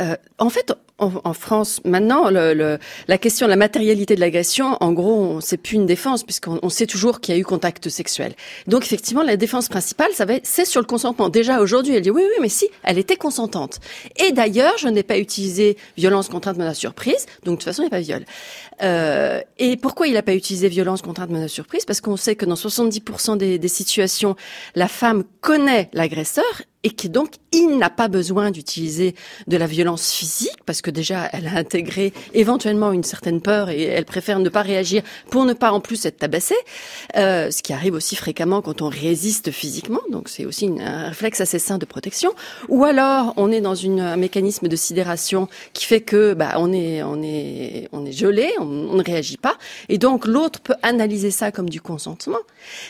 euh, en fait, en, France, maintenant, le, la question de la matérialité de l'agression, en gros, c'est plus une défense puisqu'on sait toujours qu'il y a eu contact sexuel. Donc, effectivement, la défense principale, ça c'est sur le consentement. Déjà aujourd'hui, elle dit oui, oui, mais si, elle était consentante. Et d'ailleurs, je n'ai pas utilisé violence, contrainte, menace, surprise. Donc, de toute façon, il n'y a pas viol. Euh, et pourquoi il n'a pas utilisé violence, contrainte, menace, surprise? Parce qu'on sait que dans 70% des, des situations, la femme connaît l'agresseur et que donc il n'a pas besoin d'utiliser de la violence physique parce que déjà elle a intégré éventuellement une certaine peur et elle préfère ne pas réagir pour ne pas en plus être tabassée, euh, ce qui arrive aussi fréquemment quand on résiste physiquement, donc c'est aussi un réflexe assez sain de protection. Ou alors on est dans une, un mécanisme de sidération qui fait que bah, on est on est on est gelé, on, ne réagit pas, et donc l'autre peut analyser ça comme du consentement.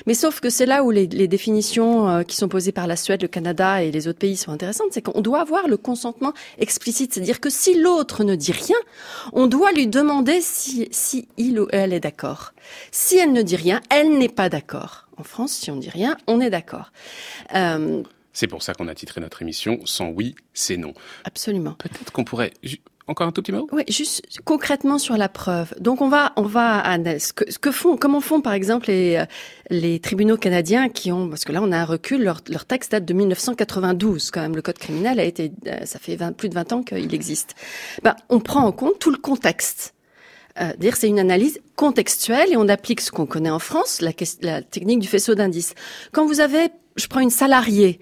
Mais sauf que c'est là où les, les définitions euh, qui sont posées par la Suède, le Canada et les autres pays sont intéressantes, c'est qu'on doit avoir le consentement explicite, c'est-à-dire que si l'autre ne dit rien, on doit lui demander si, si il ou elle est d'accord. Si elle ne dit rien, elle n'est pas d'accord. En France, si on dit rien, on est d'accord. Euh, c'est pour ça qu'on a titré notre émission Sans oui, c'est non. Absolument. Peut-être qu'on pourrait encore un tout petit mot? Oui, juste concrètement sur la preuve. Donc on va, on va ce que, ce que font, comment font par exemple les, euh, les tribunaux canadiens qui ont, parce que là on a un recul, leur, leur texte date de 1992 quand même. Le code criminel a été, euh, ça fait 20, plus de 20 ans qu'il existe. Ben, on prend en compte tout le contexte. Euh, dire c'est une analyse contextuelle et on applique ce qu'on connaît en France, la, la technique du faisceau d'indices. Quand vous avez je prends une salariée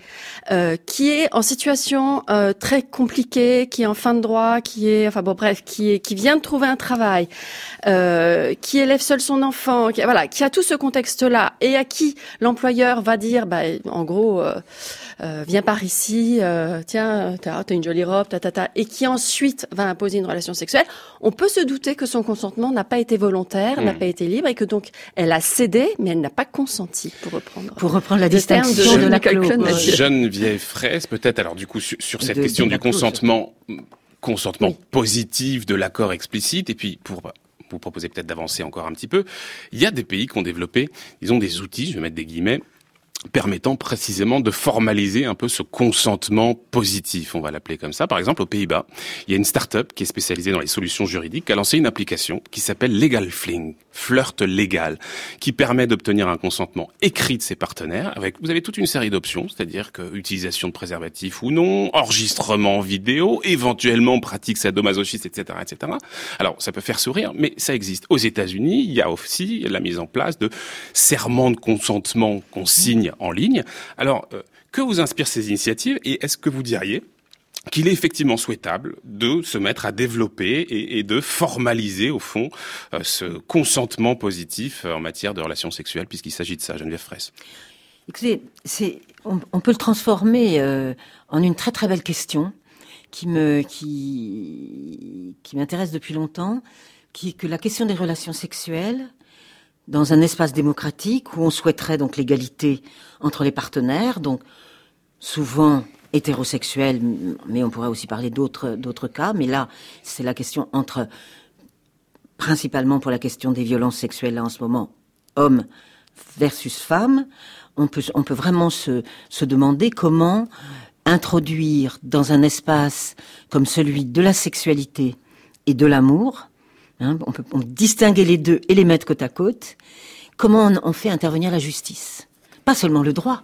euh, qui est en situation euh, très compliquée, qui est en fin de droit, qui est, enfin bon bref, qui est, qui vient de trouver un travail, euh, qui élève seul son enfant, qui, voilà, qui a tout ce contexte-là et à qui l'employeur va dire, bah, en gros, euh, euh, viens par ici, euh, tiens, t'as as une jolie robe, ta, ta, ta, et qui ensuite va imposer une relation sexuelle, on peut se douter que son consentement n'a pas été volontaire, n'a hmm. pas été libre, et que donc elle a cédé, mais elle n'a pas consenti, pour reprendre. Pour reprendre la distinction de, la vieille fraise, peut-être, alors du coup, sur, cette question du consentement, consentement positif de l'accord explicite, et puis pour vous proposer peut-être d'avancer encore un petit peu, il y a des pays qui ont développé, ils ont des outils, je vais mettre des guillemets, permettant précisément de formaliser un peu ce consentement positif, on va l'appeler comme ça. Par exemple, aux Pays-Bas, il y a une start-up qui est spécialisée dans les solutions juridiques qui a lancé une application qui s'appelle Legal Fling, flirt légal, qui permet d'obtenir un consentement écrit de ses partenaires avec, vous avez toute une série d'options, c'est-à-dire que utilisation de préservatifs ou non, enregistrement vidéo, éventuellement pratique sadomasochistes, etc., etc. Alors, ça peut faire sourire, mais ça existe. Aux États-Unis, il y a aussi la mise en place de serments de consentement qu'on signe en ligne. Alors, euh, que vous inspirent ces initiatives et est-ce que vous diriez qu'il est effectivement souhaitable de se mettre à développer et, de formaliser au fond euh, ce consentement positif en matière de relations sexuelles, puisqu'il s'agit de ça, Geneviève Fraisse. Écoutez, on, peut le transformer euh, en une très très belle question qui qui m'intéresse depuis longtemps, qui est que la question des relations sexuelles dans un espace démocratique où on souhaiterait donc l'égalité entre les partenaires, donc souvent hétérosexuels, mais on pourrait aussi parler d'autres cas. Mais là, c'est la question entre principalement pour la question des violences sexuelles en ce moment, hommes versus femmes. On peut vraiment se se demander comment introduire dans un espace comme celui de la sexualité et de l'amour Hein, on peut distinguer les deux et les mettre côte à côte. Comment on, fait intervenir la justice Pas seulement le droit.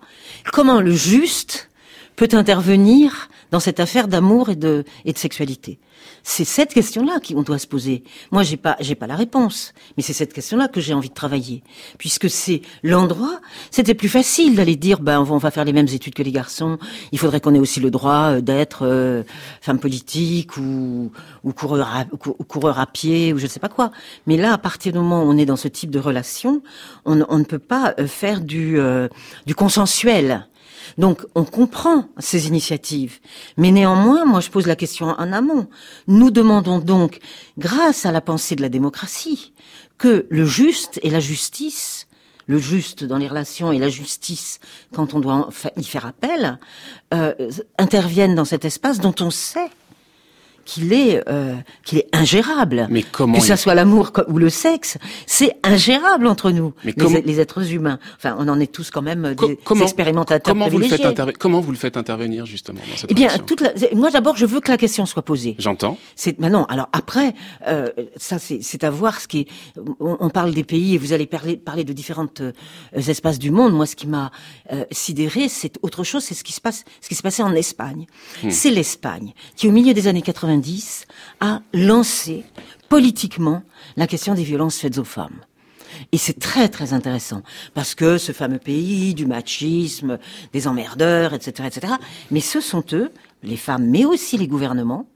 Comment le juste peut intervenir dans cette affaire d'amour et de, et de sexualité c'est cette question-là qu'on doit se poser. Moi, j'ai pas, j'ai pas la réponse, mais c'est cette question-là que j'ai envie de travailler, puisque c'est l'endroit. C'était plus facile d'aller dire, ben, on va faire les mêmes études que les garçons. Il faudrait qu'on ait aussi le droit euh, d'être euh, femme politique ou, ou coureur, à, coureur à pied ou je ne sais pas quoi. Mais là, à partir du moment où on est dans ce type de relation, on, ne peut pas euh, faire du, du consensuel. Donc on comprend ces initiatives. Mais néanmoins, moi je pose la question en amont. Nous demandons donc, grâce à la pensée de la démocratie, que le juste et la justice, le juste dans les relations et la justice quand on doit y faire appel, euh, interviennent dans cet espace dont on sait qu'il est euh, qu'il est ingérable. Mais comment que ça soit l'amour ou le sexe, c'est ingérable entre nous, les, êtres humains. Enfin, on en est tous quand même des expérimentateurs comment Vous le faites comment vous le faites intervenir justement dans cette Eh bien, toute la... moi d'abord, je veux que la question soit posée. J'entends. C'est maintenant. Alors après, euh, ça c'est à voir ce qui. Est... On, parle des pays et vous allez parler parler de différentes euh, espaces du monde. Moi, ce qui m'a euh, sidéré, c'est autre chose. C'est ce qui se passe, ce qui se passait en Espagne. Hmm. C'est l'Espagne qui, au milieu des années 80 a lancé politiquement la question des violences faites aux femmes. Et c'est très très intéressant parce que ce fameux pays du machisme, des emmerdeurs, etc., etc. Mais ce sont eux, les femmes, mais aussi les gouvernements,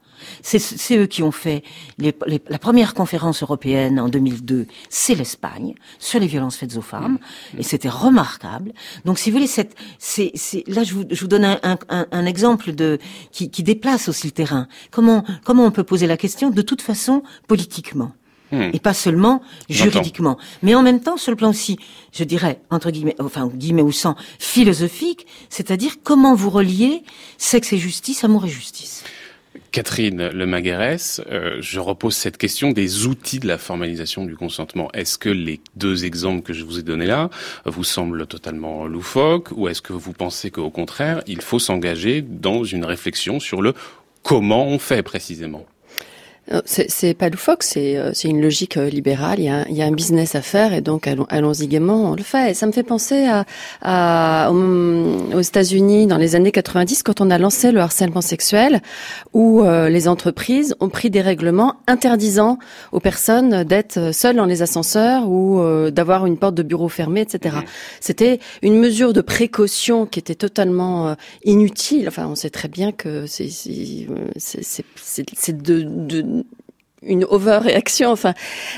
c'est eux qui ont fait la première conférence européenne en 2002, c'est l'Espagne, sur les violences faites aux femmes, et c'était remarquable. Donc, si vous voulez, cette, c'est, là, je vous, je vous donne un, un, un, exemple de qui, qui déplace aussi le terrain. Comment, comment on peut poser la question de toute façon politiquement hmm. et pas seulement juridiquement, mais en même temps sur le plan aussi, je dirais entre guillemets, enfin guillemets ou sans philosophique, c'est-à-dire comment vous reliez sexe et justice, amour et justice. Catherine Lemaguerès, euh, je repose cette question des outils de la formalisation du consentement. Est-ce que les deux exemples que je vous ai donnés là vous semblent totalement loufoques ou est-ce que vous pensez qu'au contraire, il faut s'engager dans une réflexion sur le comment on fait précisément? C'est pas loufoque, c'est euh, une logique euh, libérale. Il y, a, il y, a, un business à faire et donc allons, allons-y gaiement, on le fait. Et ça me fait penser à, à aux États-Unis dans les années 90 quand on a lancé le harcèlement sexuel, où les entreprises ont pris des règlements interdisant aux personnes d'être seules dans les ascenseurs ou d'avoir une porte de bureau fermée, etc. C'était une mesure de précaution qui était totalement inutile. Enfin, on sait très bien que c'est de, de une overréaction. Enfin,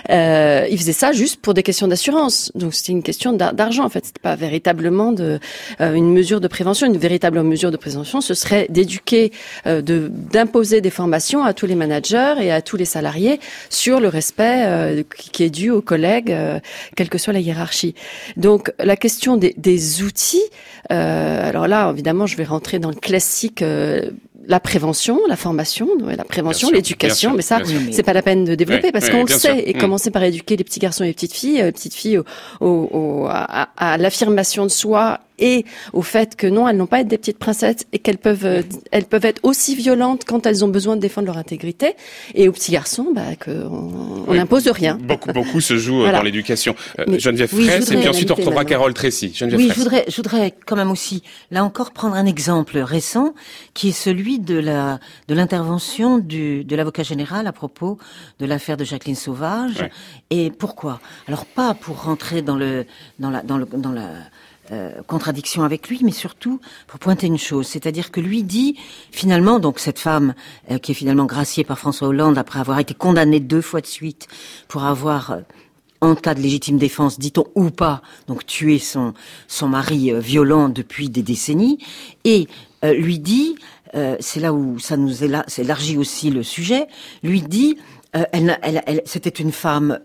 euh, il faisait ça juste pour des questions d'assurance. Donc c'était une question d'argent en fait. C'était pas véritablement de euh, une mesure de prévention. Une véritable mesure de prévention, ce serait d'éduquer, euh, de d'imposer des formations à tous les managers et à tous les salariés sur le respect euh, qui est dû aux collègues, euh, quelle que soit la hiérarchie. Donc la question des, des outils. alors là, évidemment, je vais rentrer dans le classique la prévention, la formation, la prévention, l'éducation, mais ça, c'est pas la peine de développer parce qu'on le sait. Et mm. commencer par éduquer les petits garçons et les petites filles, les euh, petites filles au, à, à l'affirmation de soi et au fait que non, elles n'ont pas à être des petites princesses et qu'elles peuvent, euh, elles peuvent être aussi violentes quand elles ont besoin de défendre leur intégrité. Et aux petits garçons, bah, qu'on on n'impose rien. Beaucoup, beaucoup se joue euh, dans l'éducation. Euh, Geneviève Fraisse, et puis ensuite on retrouvera Carole Tracy. Geneviève oui, je voudrais, je voudrais quand même aussi, là encore, prendre un exemple récent, qui est celui de la de l'intervention du de l'avocat général à propos de l'affaire de Jacqueline Sauvage. Et pourquoi? Alors pas pour rentrer dans le dans la dans le dans la euh, contradiction avec lui, mais surtout pour pointer une chose, c'est-à-dire que lui dit finalement, donc cette femme euh, qui est finalement graciée par François Hollande après avoir été condamnée deux fois de suite pour avoir euh, en cas de légitime défense, dit-on ou pas, donc tué son son mari violent depuis des décennies, et lui dit, c'est là où ça nous élargit aussi le sujet, lui dit elle, elle, elle, c'était une femme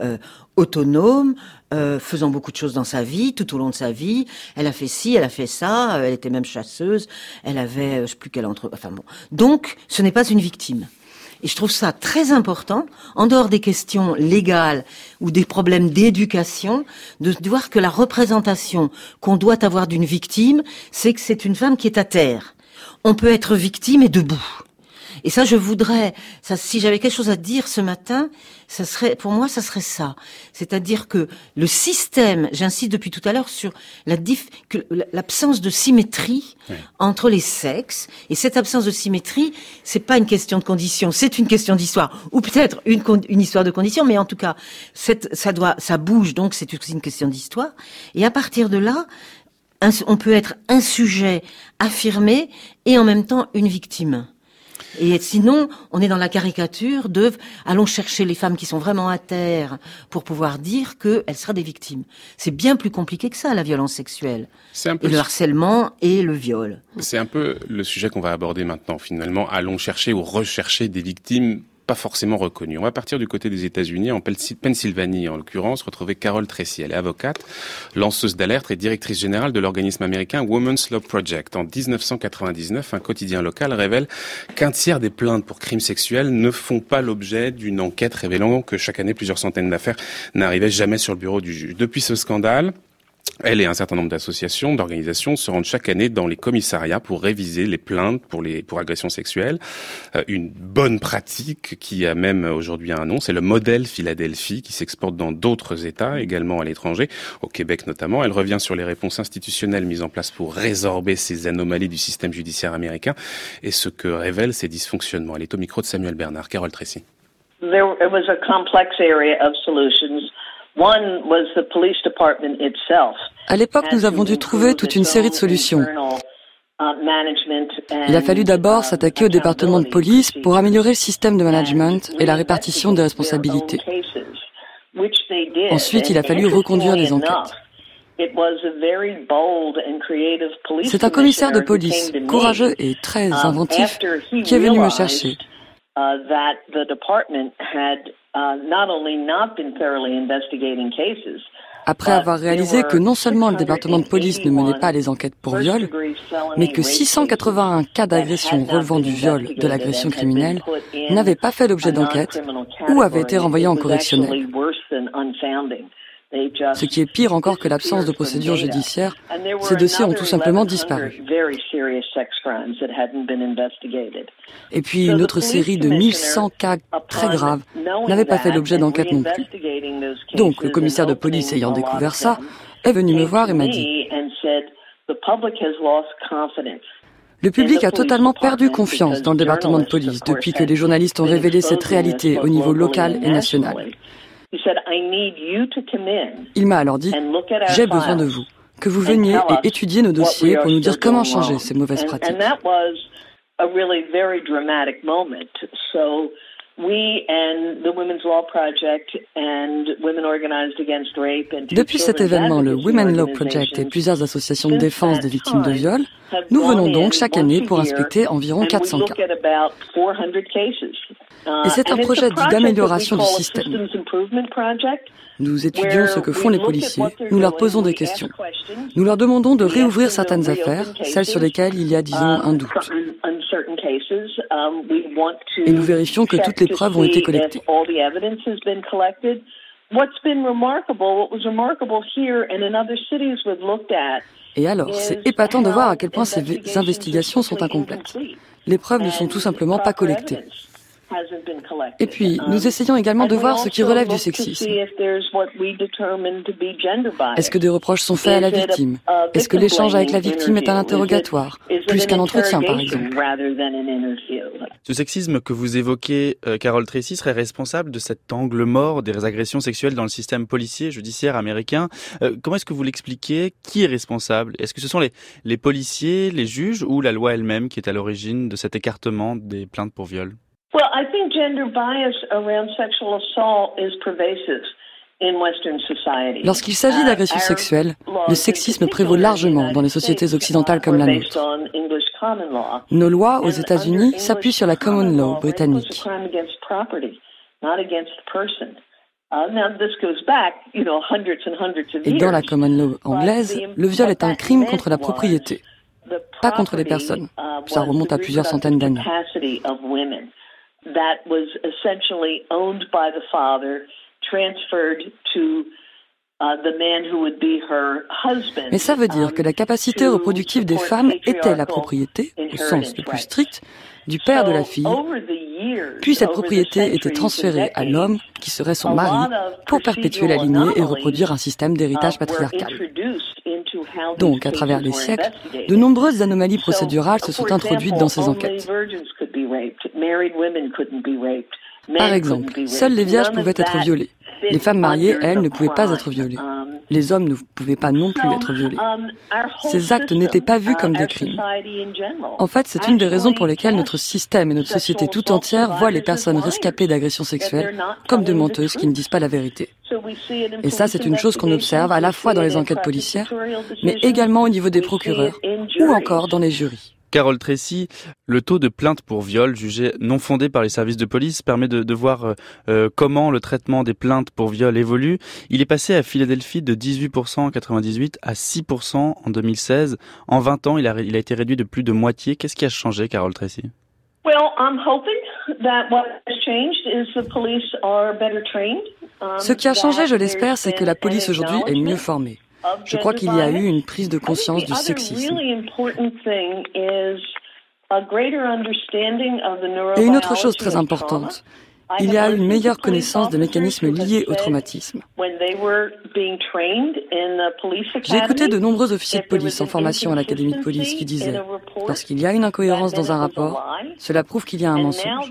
autonome, euh, faisant beaucoup de choses dans sa vie, tout au long de sa vie. Elle a fait ci, elle a fait ça, euh, elle était même chasseuse, elle avait, euh, je sais plus quelle entre... Enfin bon. Donc, ce n'est pas une victime. Et je trouve ça très important, en dehors des questions légales ou des problèmes d'éducation, de voir que la représentation qu'on doit avoir d'une victime, c'est que c'est une femme qui est à terre. On peut être victime et debout. Et ça, je voudrais, ça, si j'avais quelque chose à dire ce matin, ça serait, pour moi, ça serait ça. C'est-à-dire que le système, j'insiste depuis tout à l'heure sur la l'absence de symétrie entre les sexes. Et cette absence de symétrie, c'est pas une question de condition, c'est une question d'histoire. Ou peut-être une, une histoire de condition, mais en tout cas, cette, ça doit, ça bouge, donc c'est aussi une question d'histoire. Et à partir de là, on peut être un sujet affirmé et en même temps une victime. Et sinon, on est dans la caricature de allons chercher les femmes qui sont vraiment à terre pour pouvoir dire qu'elles seraient des victimes. C'est bien plus compliqué que ça, la violence sexuelle. Un peu... Et le harcèlement et le viol. C'est un peu le sujet qu'on va aborder maintenant, finalement. Allons chercher ou rechercher des victimes pas forcément reconnu. On va partir du côté des États-Unis, en Pennsylvanie en l'occurrence, retrouver Carol Tracy. Elle est avocate, lanceuse d'alerte et directrice générale de l'organisme américain Women's Law Project. En 1999, un quotidien local révèle qu'un tiers des plaintes pour crimes sexuels ne font pas l'objet d'une enquête révélant que chaque année plusieurs centaines d'affaires n'arrivaient jamais sur le bureau du juge. Depuis ce scandale, elle et un certain nombre d'associations, d'organisations se rendent chaque année dans les commissariats pour réviser les plaintes pour les pour agressions sexuelles. Euh, une bonne pratique qui a même aujourd'hui un nom, c'est le modèle Philadelphie qui s'exporte dans d'autres États, également à l'étranger, au Québec notamment. Elle revient sur les réponses institutionnelles mises en place pour résorber ces anomalies du système judiciaire américain et ce que révèlent ces dysfonctionnements. Elle est au micro de Samuel Bernard. Carole Tracy. There, it was a complex solutions. À l'époque, nous avons dû trouver toute une série de solutions. Uh, Il a fallu d'abord s'attaquer au département de police pour améliorer le système de management et la répartition des responsabilités. Ensuite, il a fallu reconduire les enquêtes. C'est un commissaire de police, courageux et très um, inventif, qui est venu me chercher. Après avoir réalisé que non seulement le département de police ne menait pas les enquêtes pour viol, mais que 681 cas d'agression relevant du viol de l'agression criminelle n'avaient pas fait l'objet d'enquête ou avaient été renvoyés en correctionnel. Ce qui est pire encore que l'absence de procédure judiciaire, ces dossiers ont tout simplement disparu. Et puis une autre série de 1100 cas très graves n'avait pas fait l'objet d'enquête non plus. Donc le commissaire de police ayant découvert ça est venu me voir et m'a dit le public a totalement perdu confiance dans le département de police depuis que les journalistes ont révélé cette réalité au niveau local et national. Il m'a alors dit, j'ai besoin de vous, que vous veniez et étudiez nos dossiers pour nous dire comment changer ces mauvaises pratiques. Depuis cet événement, le Women Law Project et plusieurs associations de défense des victimes de viol, nous venons donc chaque année pour inspecter environ 400 cas. Et c'est un projet dit d'amélioration du système. Nous étudions ce que font les policiers, nous leur posons des questions. Nous leur demandons de réouvrir certaines affaires, celles sur lesquelles il y a, disons, un doute. Et nous vérifions que toutes les preuves ont été collectées. Et alors, c'est épatant de voir à quel point ces investigations sont incomplètes. Les preuves ne sont tout simplement pas collectées. Et puis, nous essayons également de voir ce qui relève du sexisme. Est-ce que des reproches sont faits à la victime? Est-ce que l'échange avec la victime est un interrogatoire, plus qu'un entretien, par exemple. Ce sexisme que vous évoquez, euh, Carole Tracy, serait responsable de cet angle mort des agressions sexuelles dans le système policier judiciaire américain. Euh, comment est-ce que vous l'expliquez? Qui est responsable? Est-ce que ce sont les, les policiers, les juges ou la loi elle-même qui est à l'origine de cet écartement des plaintes pour viol? Lorsqu'il s'agit uh, d'agressions sexuelles, le sexisme prévaut largement dans les sociétés occidentales comme la nôtre. Nos lois aux États-Unis s'appuient sur la common law britannique. Et dans la common law anglaise, le viol est un crime contre la propriété, pas contre les personnes. Ça remonte à plusieurs centaines d'années that was essentially owned by the father, transferred to uh, mais ça veut dire que la capacité reproductive des femmes était la propriété, au sens le plus strict, du père de la fille, puis cette propriété était transférée à l'homme, qui serait son mari, pour perpétuer la lignée et reproduire un système d'héritage uh, patriarcal. Donc, à travers les siècles, de nombreuses anomalies procédurales se sont introduites dans ces enquêtes. Par exemple, seules les vierges pouvaient être violées. Les femmes mariées, elles, ne pouvaient pas être violées. Les hommes ne pouvaient pas non plus être violés. Ces actes n'étaient pas vus comme des crimes. En fait, c'est une des raisons pour lesquelles notre système et notre société tout entière voient les personnes rescapées d'agressions sexuelles comme de menteuses qui ne disent pas la vérité. Et ça, c'est une chose qu'on observe à la fois dans les enquêtes policières, mais également au niveau des procureurs ou encore dans les jurys. Carole Tracy, le taux de plaintes pour viol jugé non fondé par les services de police permet de, voir euh, euh, comment le traitement des plaintes pour viol évolue. Il est passé à Philadelphie de 18% en 98 à 6% en 2016. En 20 ans, il a, il a été réduit de plus de moitié. Qu'est-ce qui a changé, Carole Tracy? Ce qui a changé, je l'espère, c'est que la police aujourd'hui est mieux formée. Je crois qu'il y a eu une prise de conscience du sexisme. Et une autre chose très importante, il y a une meilleure connaissance des mécanismes liés au traumatisme. J'ai écouté de nombreux officiers de police en formation à l'Académie de police qui disaient, lorsqu'il y a une incohérence dans un rapport, cela prouve qu'il y a un mensonge.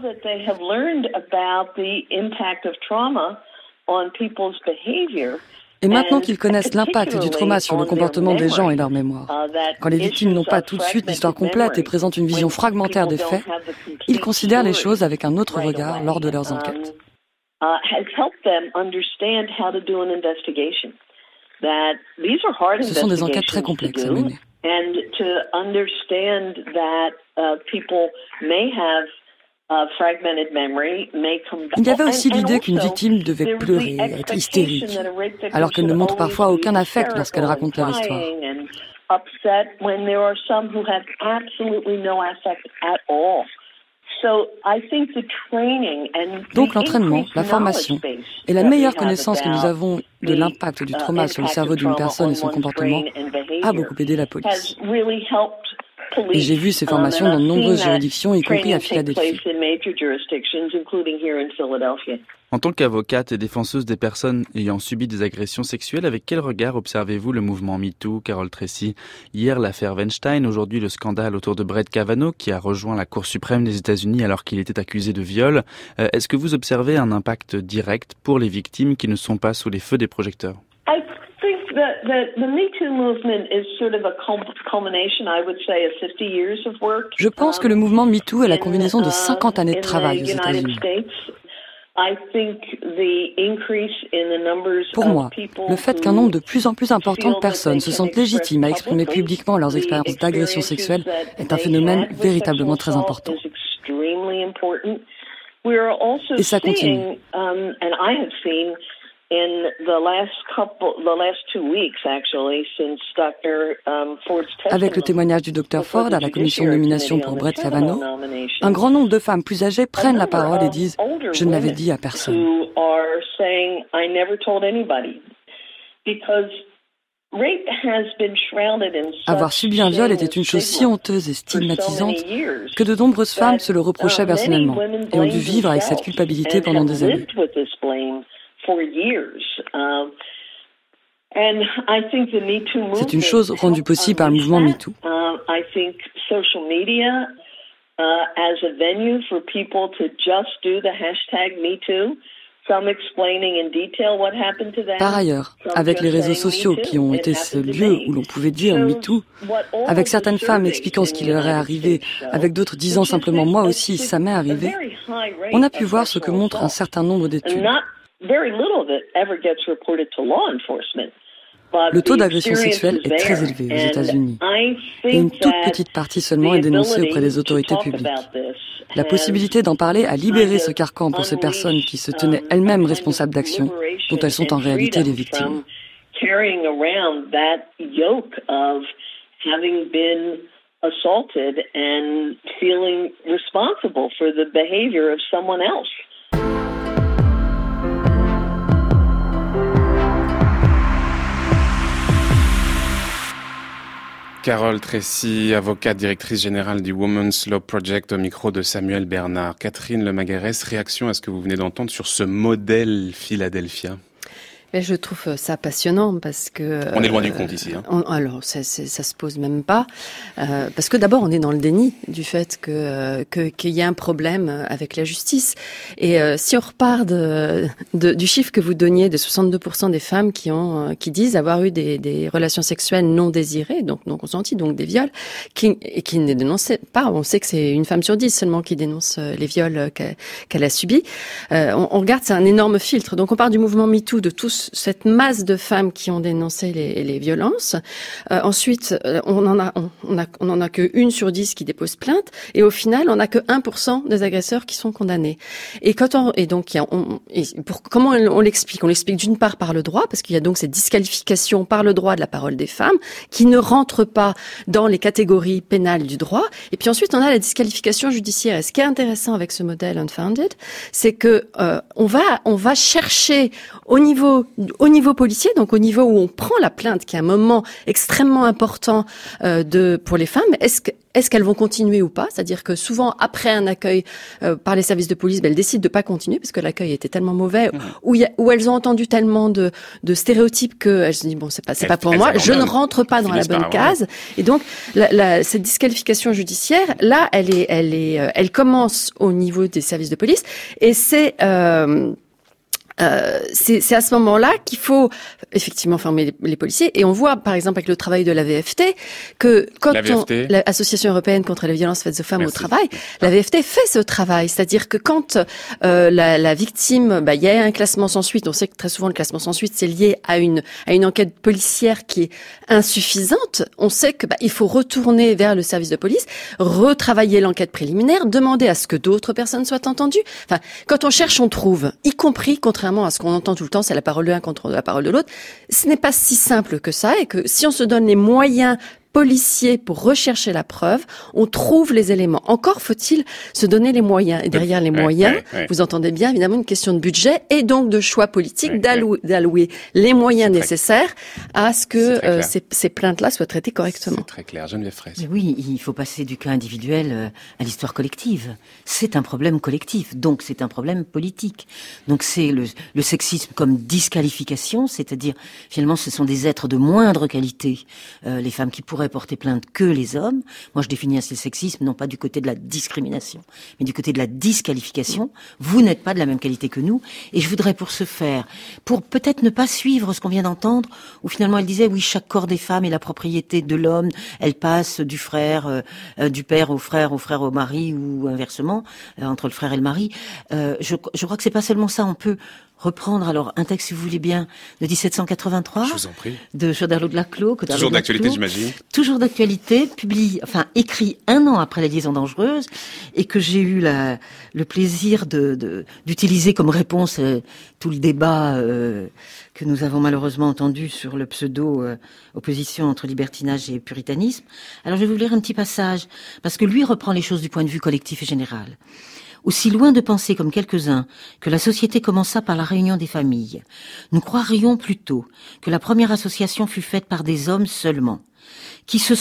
Et maintenant qu'ils connaissent l'impact du trauma sur le comportement des gens et leur mémoire, quand les victimes n'ont pas tout de suite l'histoire complète et présentent une vision fragmentaire des faits, ils considèrent les choses avec un autre regard lors de leurs enquêtes. Ce sont des enquêtes très complexes à mener. Il y avait aussi l'idée qu'une victime devait pleurer, être hystérique, alors qu'elle ne montre parfois aucun affect lorsqu'elle raconte leur histoire. Donc l'entraînement, la formation et la meilleure connaissance que nous avons de l'impact du trauma sur le cerveau d'une personne et son comportement a beaucoup aidé la police. Et j'ai vu ces formations dans de nombreuses juridictions, y compris à Philadelphie. En tant qu'avocate et défenseuse des personnes ayant subi des agressions sexuelles, avec quel regard observez-vous le mouvement MeToo, Carole Tracy? Hier, l'affaire Weinstein, aujourd'hui le scandale autour de Brett Kavanaugh, qui a rejoint la Cour suprême des États-Unis alors qu'il était accusé de viol. Euh, est-ce que vous observez un impact direct pour les victimes qui ne sont pas sous les feux des projecteurs? Je pense que le mouvement MeToo est la combinaison de 50 uh, années de travail aux États-Unis. Pour moi, le fait qu'un nombre de plus en plus important de personnes se sentent légitimes à exprimer publiquement leurs expériences d'agression sexuelle est un phénomène véritablement très important. Et ça continue. Avec le témoignage du docteur Ford à la commission de nomination pour Brett Kavanaugh, un grand nombre de femmes plus âgées prennent la parole et disent « Je ne l'avais dit à personne ». Avoir subi un viol était une chose si honteuse et stigmatisante que de nombreuses femmes se le reprochaient uh, personnellement et ont dû vivre avec cette culpabilité pendant des années. C'est une chose rendue possible par le mouvement MeToo. Par ailleurs, avec les réseaux sociaux qui ont été ce lieu où l'on pouvait dire MeToo, avec certaines femmes expliquant ce qui leur est arrivé, avec d'autres disant simplement moi aussi, ça m'est arrivé, on a pu voir ce que montre un certain nombre d'études. Le taux d'agression sexuelle est très élevé aux États-Unis et une toute petite partie seulement est dénoncée auprès des autorités publiques. La possibilité d'en parler a libéré ce carcan pour ces personnes qui se tenaient elles-mêmes responsables d'actions dont elles sont en réalité les victimes. Carole Tracy, avocate directrice générale du Women's Law Project au micro de Samuel Bernard. Catherine Lemaguerès, réaction à ce que vous venez d'entendre sur ce modèle Philadelphia? Je trouve euh, ça passionnant parce que on est loin du euh, compte ici. Hein. alors ça, ça se pose même pas euh, parce que d'abord on est dans le déni du fait que qu'il y a un problème avec la justice et si on repart de, du chiffre que vous donniez de 62% des femmes qui ont qui disent avoir eu des, des relations sexuelles non désirées donc non consenties donc des viols qui et qui ne dénoncent pas on sait que c'est une femme sur dix seulement qui dénonce les viols qu'elle a subis on, on regarde c'est un énorme filtre donc on part du mouvement MeToo de tous cette masse de femmes qui ont dénoncé les, les violences. Euh, ensuite, euh, on en a, on, a, on en a que une sur dix qui dépose plainte, et au final, on n'a que 1% des agresseurs qui sont condamnés. Et quand on, et donc, on, et pour comment on l'explique? On l'explique d'une part par le droit, parce qu'il y a donc cette disqualification par le droit de la parole des femmes qui ne rentre pas dans les catégories pénales du droit. Et puis ensuite, on a la disqualification judiciaire. Et ce qui est intéressant avec ce modèle unfounded, c'est que euh, on va, on va chercher au niveau au niveau policier, donc au niveau où on prend la plainte, qui est un moment extrêmement important euh, de pour les femmes, est-ce que est-ce qu'elles vont continuer ou pas? C'est-à-dire que souvent, après un accueil euh, par les services de police, ben, elles décident de pas continuer parce que l'accueil était tellement mauvais, mmh. ou où, elles ont entendu tellement de, de stéréotypes qu'elles se disent bon, c'est pas, c'est pas pour moi, je ne rentre pas dans la bonne case. Et donc, la, la, cette disqualification judiciaire, là, elle est, elle est, euh, elle commence au niveau des services de police, et c'est euh, euh, c'est à ce moment-là qu'il faut effectivement former les, policiers. Et on voit, par exemple, avec le travail de la VFT, que quand l'Association européenne contre les violences faites aux femmes au travail, la VFT fait ce travail. C'est-à-dire que quand euh, la, la, victime, bah, il y a un classement sans suite. On sait que très souvent le classement sans suite c'est lié à une à une enquête policière qui est insuffisante. On sait que bah, il faut retourner vers le service de police, retravailler l'enquête préliminaire, demander à ce que d'autres personnes soient entendues. Enfin, quand on cherche, on trouve, y compris contre à ce qu'on entend tout le temps, c'est la parole de l'un contre la parole de l'autre. Ce n'est pas si simple que ça et que si on se donne les moyens policiers pour rechercher la preuve, on trouve les éléments. Encore faut-il se donner les moyens. Et derrière les moyens, vous entendez bien évidemment une question de budget et donc de choix politique d'allouer les moyens nécessaires à ce que euh, ces, plaintes-là soient traitées correctement. C'est très clair, Geneviève Fraisse. Oui, il faut passer du cas individuel euh, à l'histoire collective. C'est un problème collectif, donc c'est un problème politique. Donc c'est le, le sexisme comme disqualification, c'est-à-dire finalement ce sont des êtres de moindre qualité, euh, les femmes qui pourraient porter plainte que les hommes. Moi, je définis assez le sexisme non pas du côté de la discrimination, mais du côté de la disqualification. Vous n'êtes pas de la même qualité que nous. Et je voudrais pour ce faire, pour peut-être ne pas suivre ce qu'on vient d'entendre, où finalement elle disait, oui, chaque corps des femmes est la propriété de l'homme. Elle passe du frère, euh, euh, du père au frère, au frère au mari, ou inversement, euh, entre le frère et le mari. je, je crois que c'est pas seulement ça. On peut reprendre alors un texte, si vous voulez bien, de 1783. Je vous en prie. De Choderlos de Laclos. Toujours d'actualité, j'imagine. Toujours d'actualité, publié, enfin, écrit un an après la liaison dangereuse, et que j'ai eu la, le plaisir de, d'utiliser comme réponse euh, tout le débat euh, que nous avons malheureusement entendu sur le pseudo euh, opposition entre libertinage et puritanisme. Alors je vais vous lire un petit passage, parce que lui reprend les choses du point de vue collectif et général Aussi loin de penser comme quelques-uns que la société commença par la réunion des familles, nous croirions plutôt que la première association fut faite par des hommes seulement, qui se,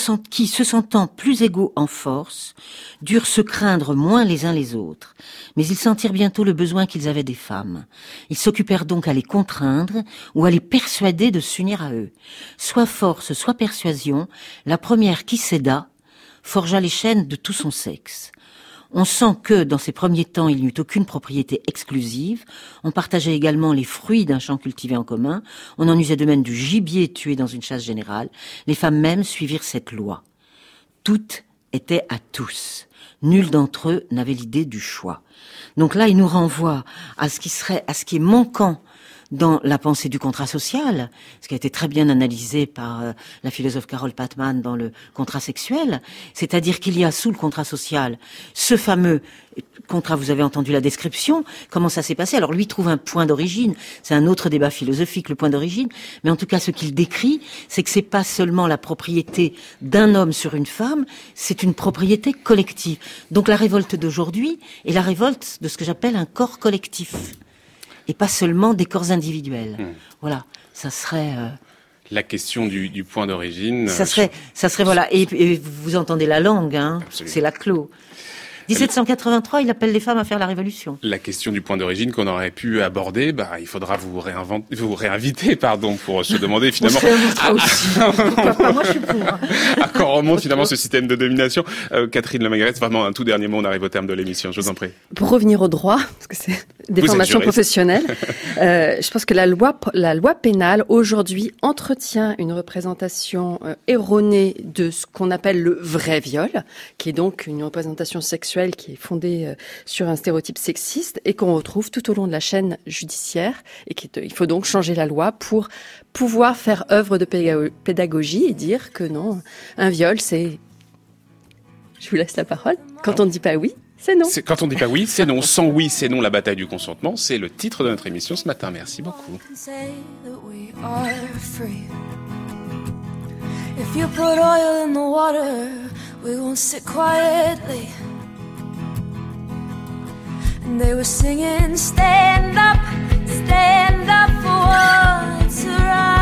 sentant plus égaux en force, durent se craindre moins les uns les autres, mais ils sentirent bientôt le besoin qu'ils avaient des femmes. Ils s'occupèrent donc à les contraindre ou à les persuader de s'unir à eux. Soit force, soit persuasion, la première qui céda forgea les chaînes de tout son sexe. On sent que, dans ces premiers temps, il n'y eut aucune propriété exclusive. On partageait également les fruits d'un champ cultivé en commun. On en usait de même du gibier tué dans une chasse générale. Les femmes mêmes suivirent cette loi. Toutes étaient à tous. Nul d'entre eux n'avait l'idée du choix. Donc là, il nous renvoie à ce qui serait, à ce qui est manquant dans la pensée du contrat social, ce qui a été très bien analysé par euh, la philosophe Carol Patman dans le contrat sexuel, c'est-à-dire qu'il y a sous le contrat social ce fameux contrat, vous avez entendu la description, comment ça s'est passé. Alors lui trouve un point d'origine, c'est un autre débat philosophique, le point d'origine, mais en tout cas ce qu'il décrit, c'est que c'est pas seulement la propriété d'un homme sur une femme, c'est une propriété collective. Donc la révolte d'aujourd'hui est la révolte de ce que j'appelle un corps collectif et pas seulement des corps individuels. Hmm. Voilà, ça serait. Euh, la question du, point d'origine. Ça serait, ça serait voilà. Et, vous entendez la langue, hein. C'est la clos. 1783, il appelle les femmes à faire la révolution. La question du point d'origine qu'on aurait pu aborder, bah, il faudra vous, réinventer, vous réinviter pardon, pour se demander finalement. à, aussi. Moi, je suis pour. à quand remonte finalement ce système de domination? Euh, Catherine Lemagresse, vraiment un tout dernier mot, on arrive au terme de l'émission, je vous en prie. Pour revenir au droit, parce que c'est des formations professionnelles, euh, je pense que la loi, la loi pénale aujourd'hui entretient une représentation euh, erronée de ce qu'on appelle le vrai viol, qui est donc une représentation sexuelle qui est fondée euh, sur un stéréotype sexiste et qu'on retrouve tout au long de la chaîne judiciaire et qu'il faut donc changer la loi pour pouvoir faire œuvre de pédagogie et dire que non, un viol c'est... Je vous laisse la parole. Quand on ne dit pas oui, c'est non. Quand on ne dit pas oui, c'est non. Sans oui, c'est non. La bataille du consentement, c'est le titre de notre émission ce matin. Merci beaucoup. If you put oil in the water, we won't sit quietly. And they were singing, Stand up, stand up for what's right.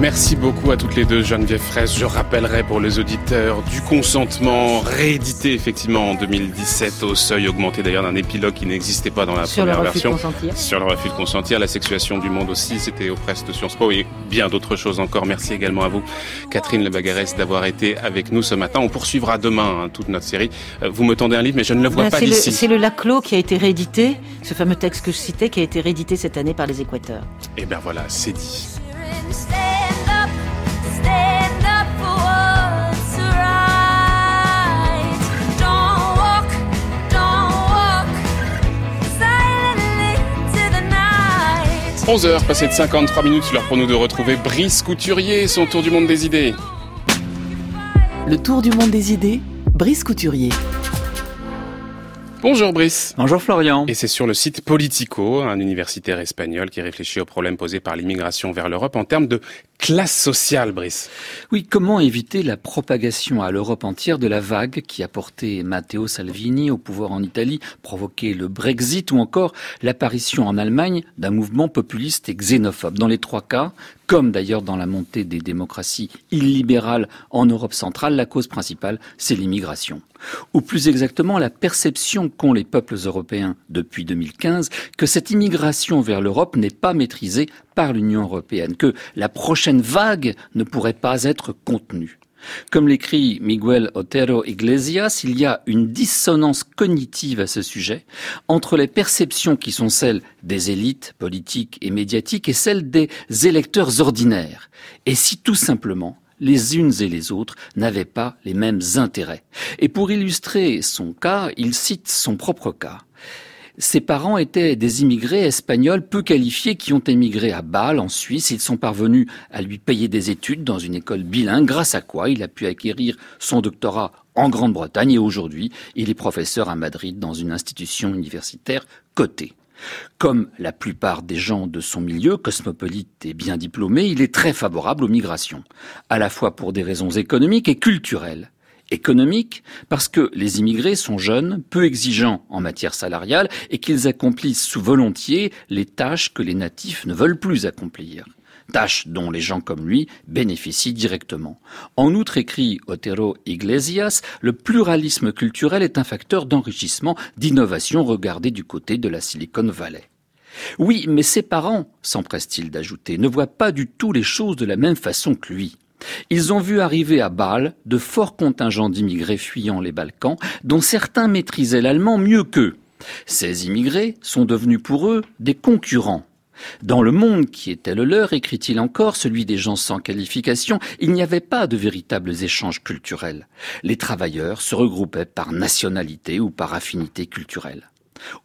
Merci beaucoup à toutes les deux, Geneviève Fraisse. Je rappellerai pour les auditeurs du consentement réédité effectivement en 2017 au seuil augmenté d'ailleurs d'un épilogue qui n'existait pas dans la première version. Sur le refus de consentir, la sexuation du monde aussi, c'était au presse de Sciences Po et bien d'autres choses encore. Merci également à vous, Catherine Le Bagarès, d'avoir été avec nous ce matin. On poursuivra demain hein, toute notre série. Euh, vous me tendez un livre, mais je ne le vois ben, pas d'ici. C'est le Laclos qui a été réédité, ce fameux texte que je citais, qui a été réédité cette année par les Équateurs. Et eh bien voilà, c'est dit. 11h, passé de 53 minutes, l'heure pour nous de retrouver Brice Couturier, son tour du monde des idées. Le tour du monde des idées, Brice Couturier. Bonjour Brice. Bonjour Florian. Et c'est sur le site Politico, un universitaire espagnol qui réfléchit aux problèmes posés par l'immigration vers l'Europe en termes de classe sociale, Brice. Oui, comment éviter la propagation à l'Europe entière de la vague qui a porté Matteo Salvini au pouvoir en Italie, provoqué le Brexit ou encore l'apparition en Allemagne d'un mouvement populiste et xénophobe? Dans les trois cas, comme d'ailleurs dans la montée des démocraties illibérales en Europe centrale, la cause principale, c'est l'immigration. Ou plus exactement, la perception qu'ont les peuples européens depuis 2015 que cette immigration vers l'Europe n'est pas maîtrisée par l'Union européenne, que la prochaine vague ne pourrait pas être contenue. Comme l'écrit Miguel Otero Iglesias, il y a une dissonance cognitive à ce sujet entre les perceptions qui sont celles des élites politiques et médiatiques et celles des électeurs ordinaires. Et si tout simplement les unes et les autres n'avaient pas les mêmes intérêts. Et pour illustrer son cas, il cite son propre cas. Ses parents étaient des immigrés espagnols peu qualifiés qui ont émigré à Bâle, en Suisse. Ils sont parvenus à lui payer des études dans une école bilingue, grâce à quoi il a pu acquérir son doctorat en Grande-Bretagne et aujourd'hui, il est professeur à Madrid dans une institution universitaire cotée. Comme la plupart des gens de son milieu, cosmopolite et bien diplômé, il est très favorable aux migrations, à la fois pour des raisons économiques et culturelles économique, parce que les immigrés sont jeunes, peu exigeants en matière salariale, et qu'ils accomplissent volontiers les tâches que les natifs ne veulent plus accomplir tâches dont les gens comme lui bénéficient directement. En outre, écrit Otero Iglesias, le pluralisme culturel est un facteur d'enrichissement, d'innovation regardé du côté de la Silicon Valley. Oui, mais ses parents, s'empresse-t-il d'ajouter, ne voient pas du tout les choses de la même façon que lui. Ils ont vu arriver à Bâle de forts contingents d'immigrés fuyant les Balkans, dont certains maîtrisaient l'allemand mieux qu'eux. Ces immigrés sont devenus pour eux des concurrents. Dans le monde qui était le leur, écrit-il encore, celui des gens sans qualification, il n'y avait pas de véritables échanges culturels. Les travailleurs se regroupaient par nationalité ou par affinité culturelle.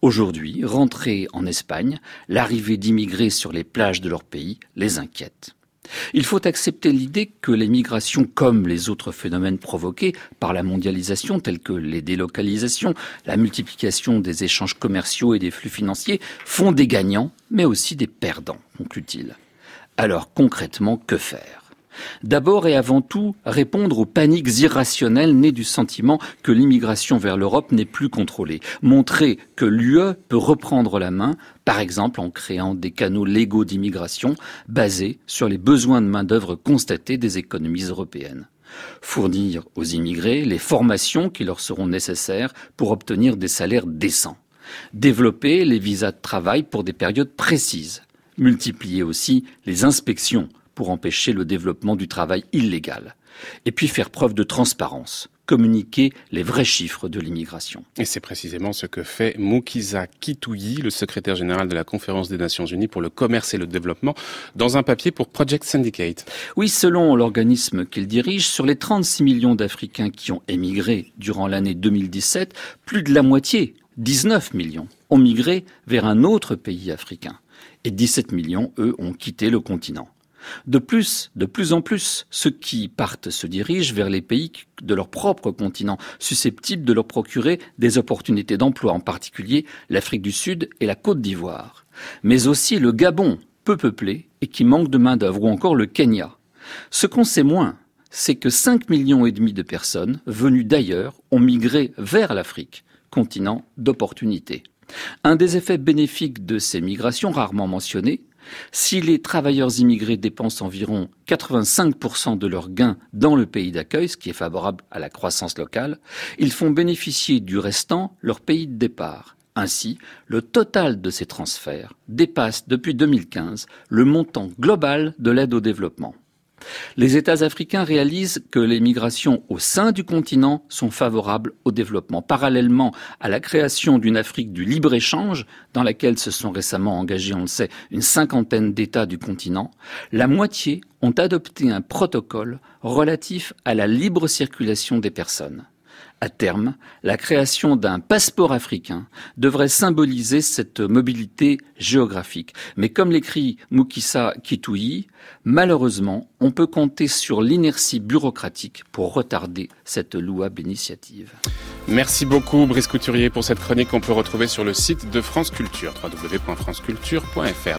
Aujourd'hui, rentrés en Espagne, l'arrivée d'immigrés sur les plages de leur pays les inquiète. Il faut accepter l'idée que les migrations, comme les autres phénomènes provoqués par la mondialisation, tels que les délocalisations, la multiplication des échanges commerciaux et des flux financiers, font des gagnants, mais aussi des perdants, conclut-il. Alors concrètement, que faire? D'abord et avant tout, répondre aux paniques irrationnelles nées du sentiment que l'immigration vers l'Europe n'est plus contrôlée. Montrer que l'UE peut reprendre la main, par exemple en créant des canaux légaux d'immigration basés sur les besoins de main-d'œuvre constatés des économies européennes. Fournir aux immigrés les formations qui leur seront nécessaires pour obtenir des salaires décents, développer les visas de travail pour des périodes précises, multiplier aussi les inspections pour empêcher le développement du travail illégal. Et puis faire preuve de transparence, communiquer les vrais chiffres de l'immigration. Et c'est précisément ce que fait Moukiza Kitouyi, le secrétaire général de la Conférence des Nations Unies pour le commerce et le développement, dans un papier pour Project Syndicate. Oui, selon l'organisme qu'il dirige, sur les 36 millions d'Africains qui ont émigré durant l'année 2017, plus de la moitié, 19 millions, ont migré vers un autre pays africain. Et 17 millions, eux, ont quitté le continent. De plus, de plus en plus, ceux qui partent se dirigent vers les pays de leur propre continent, susceptibles de leur procurer des opportunités d'emploi, en particulier l'Afrique du Sud et la Côte d'Ivoire. Mais aussi le Gabon, peu peuplé et qui manque de main-d'œuvre, ou encore le Kenya. Ce qu'on sait moins, c'est que 5 millions et demi de personnes venues d'ailleurs ont migré vers l'Afrique, continent d'opportunités. Un des effets bénéfiques de ces migrations rarement mentionnés, si les travailleurs immigrés dépensent environ 85% de leurs gains dans le pays d'accueil, ce qui est favorable à la croissance locale, ils font bénéficier du restant leur pays de départ. Ainsi, le total de ces transferts dépasse depuis 2015 le montant global de l'aide au développement. Les États africains réalisent que les migrations au sein du continent sont favorables au développement. Parallèlement à la création d'une Afrique du libre-échange, dans laquelle se sont récemment engagés, on le sait, une cinquantaine d'États du continent, la moitié ont adopté un protocole relatif à la libre circulation des personnes. À terme, la création d'un passeport africain devrait symboliser cette mobilité géographique. Mais comme l'écrit Mukisa Kitouyi, malheureusement, on peut compter sur l'inertie bureaucratique pour retarder cette louable initiative. Merci beaucoup Brice Couturier pour cette chronique qu'on peut retrouver sur le site de France Culture, www.franceculture.fr.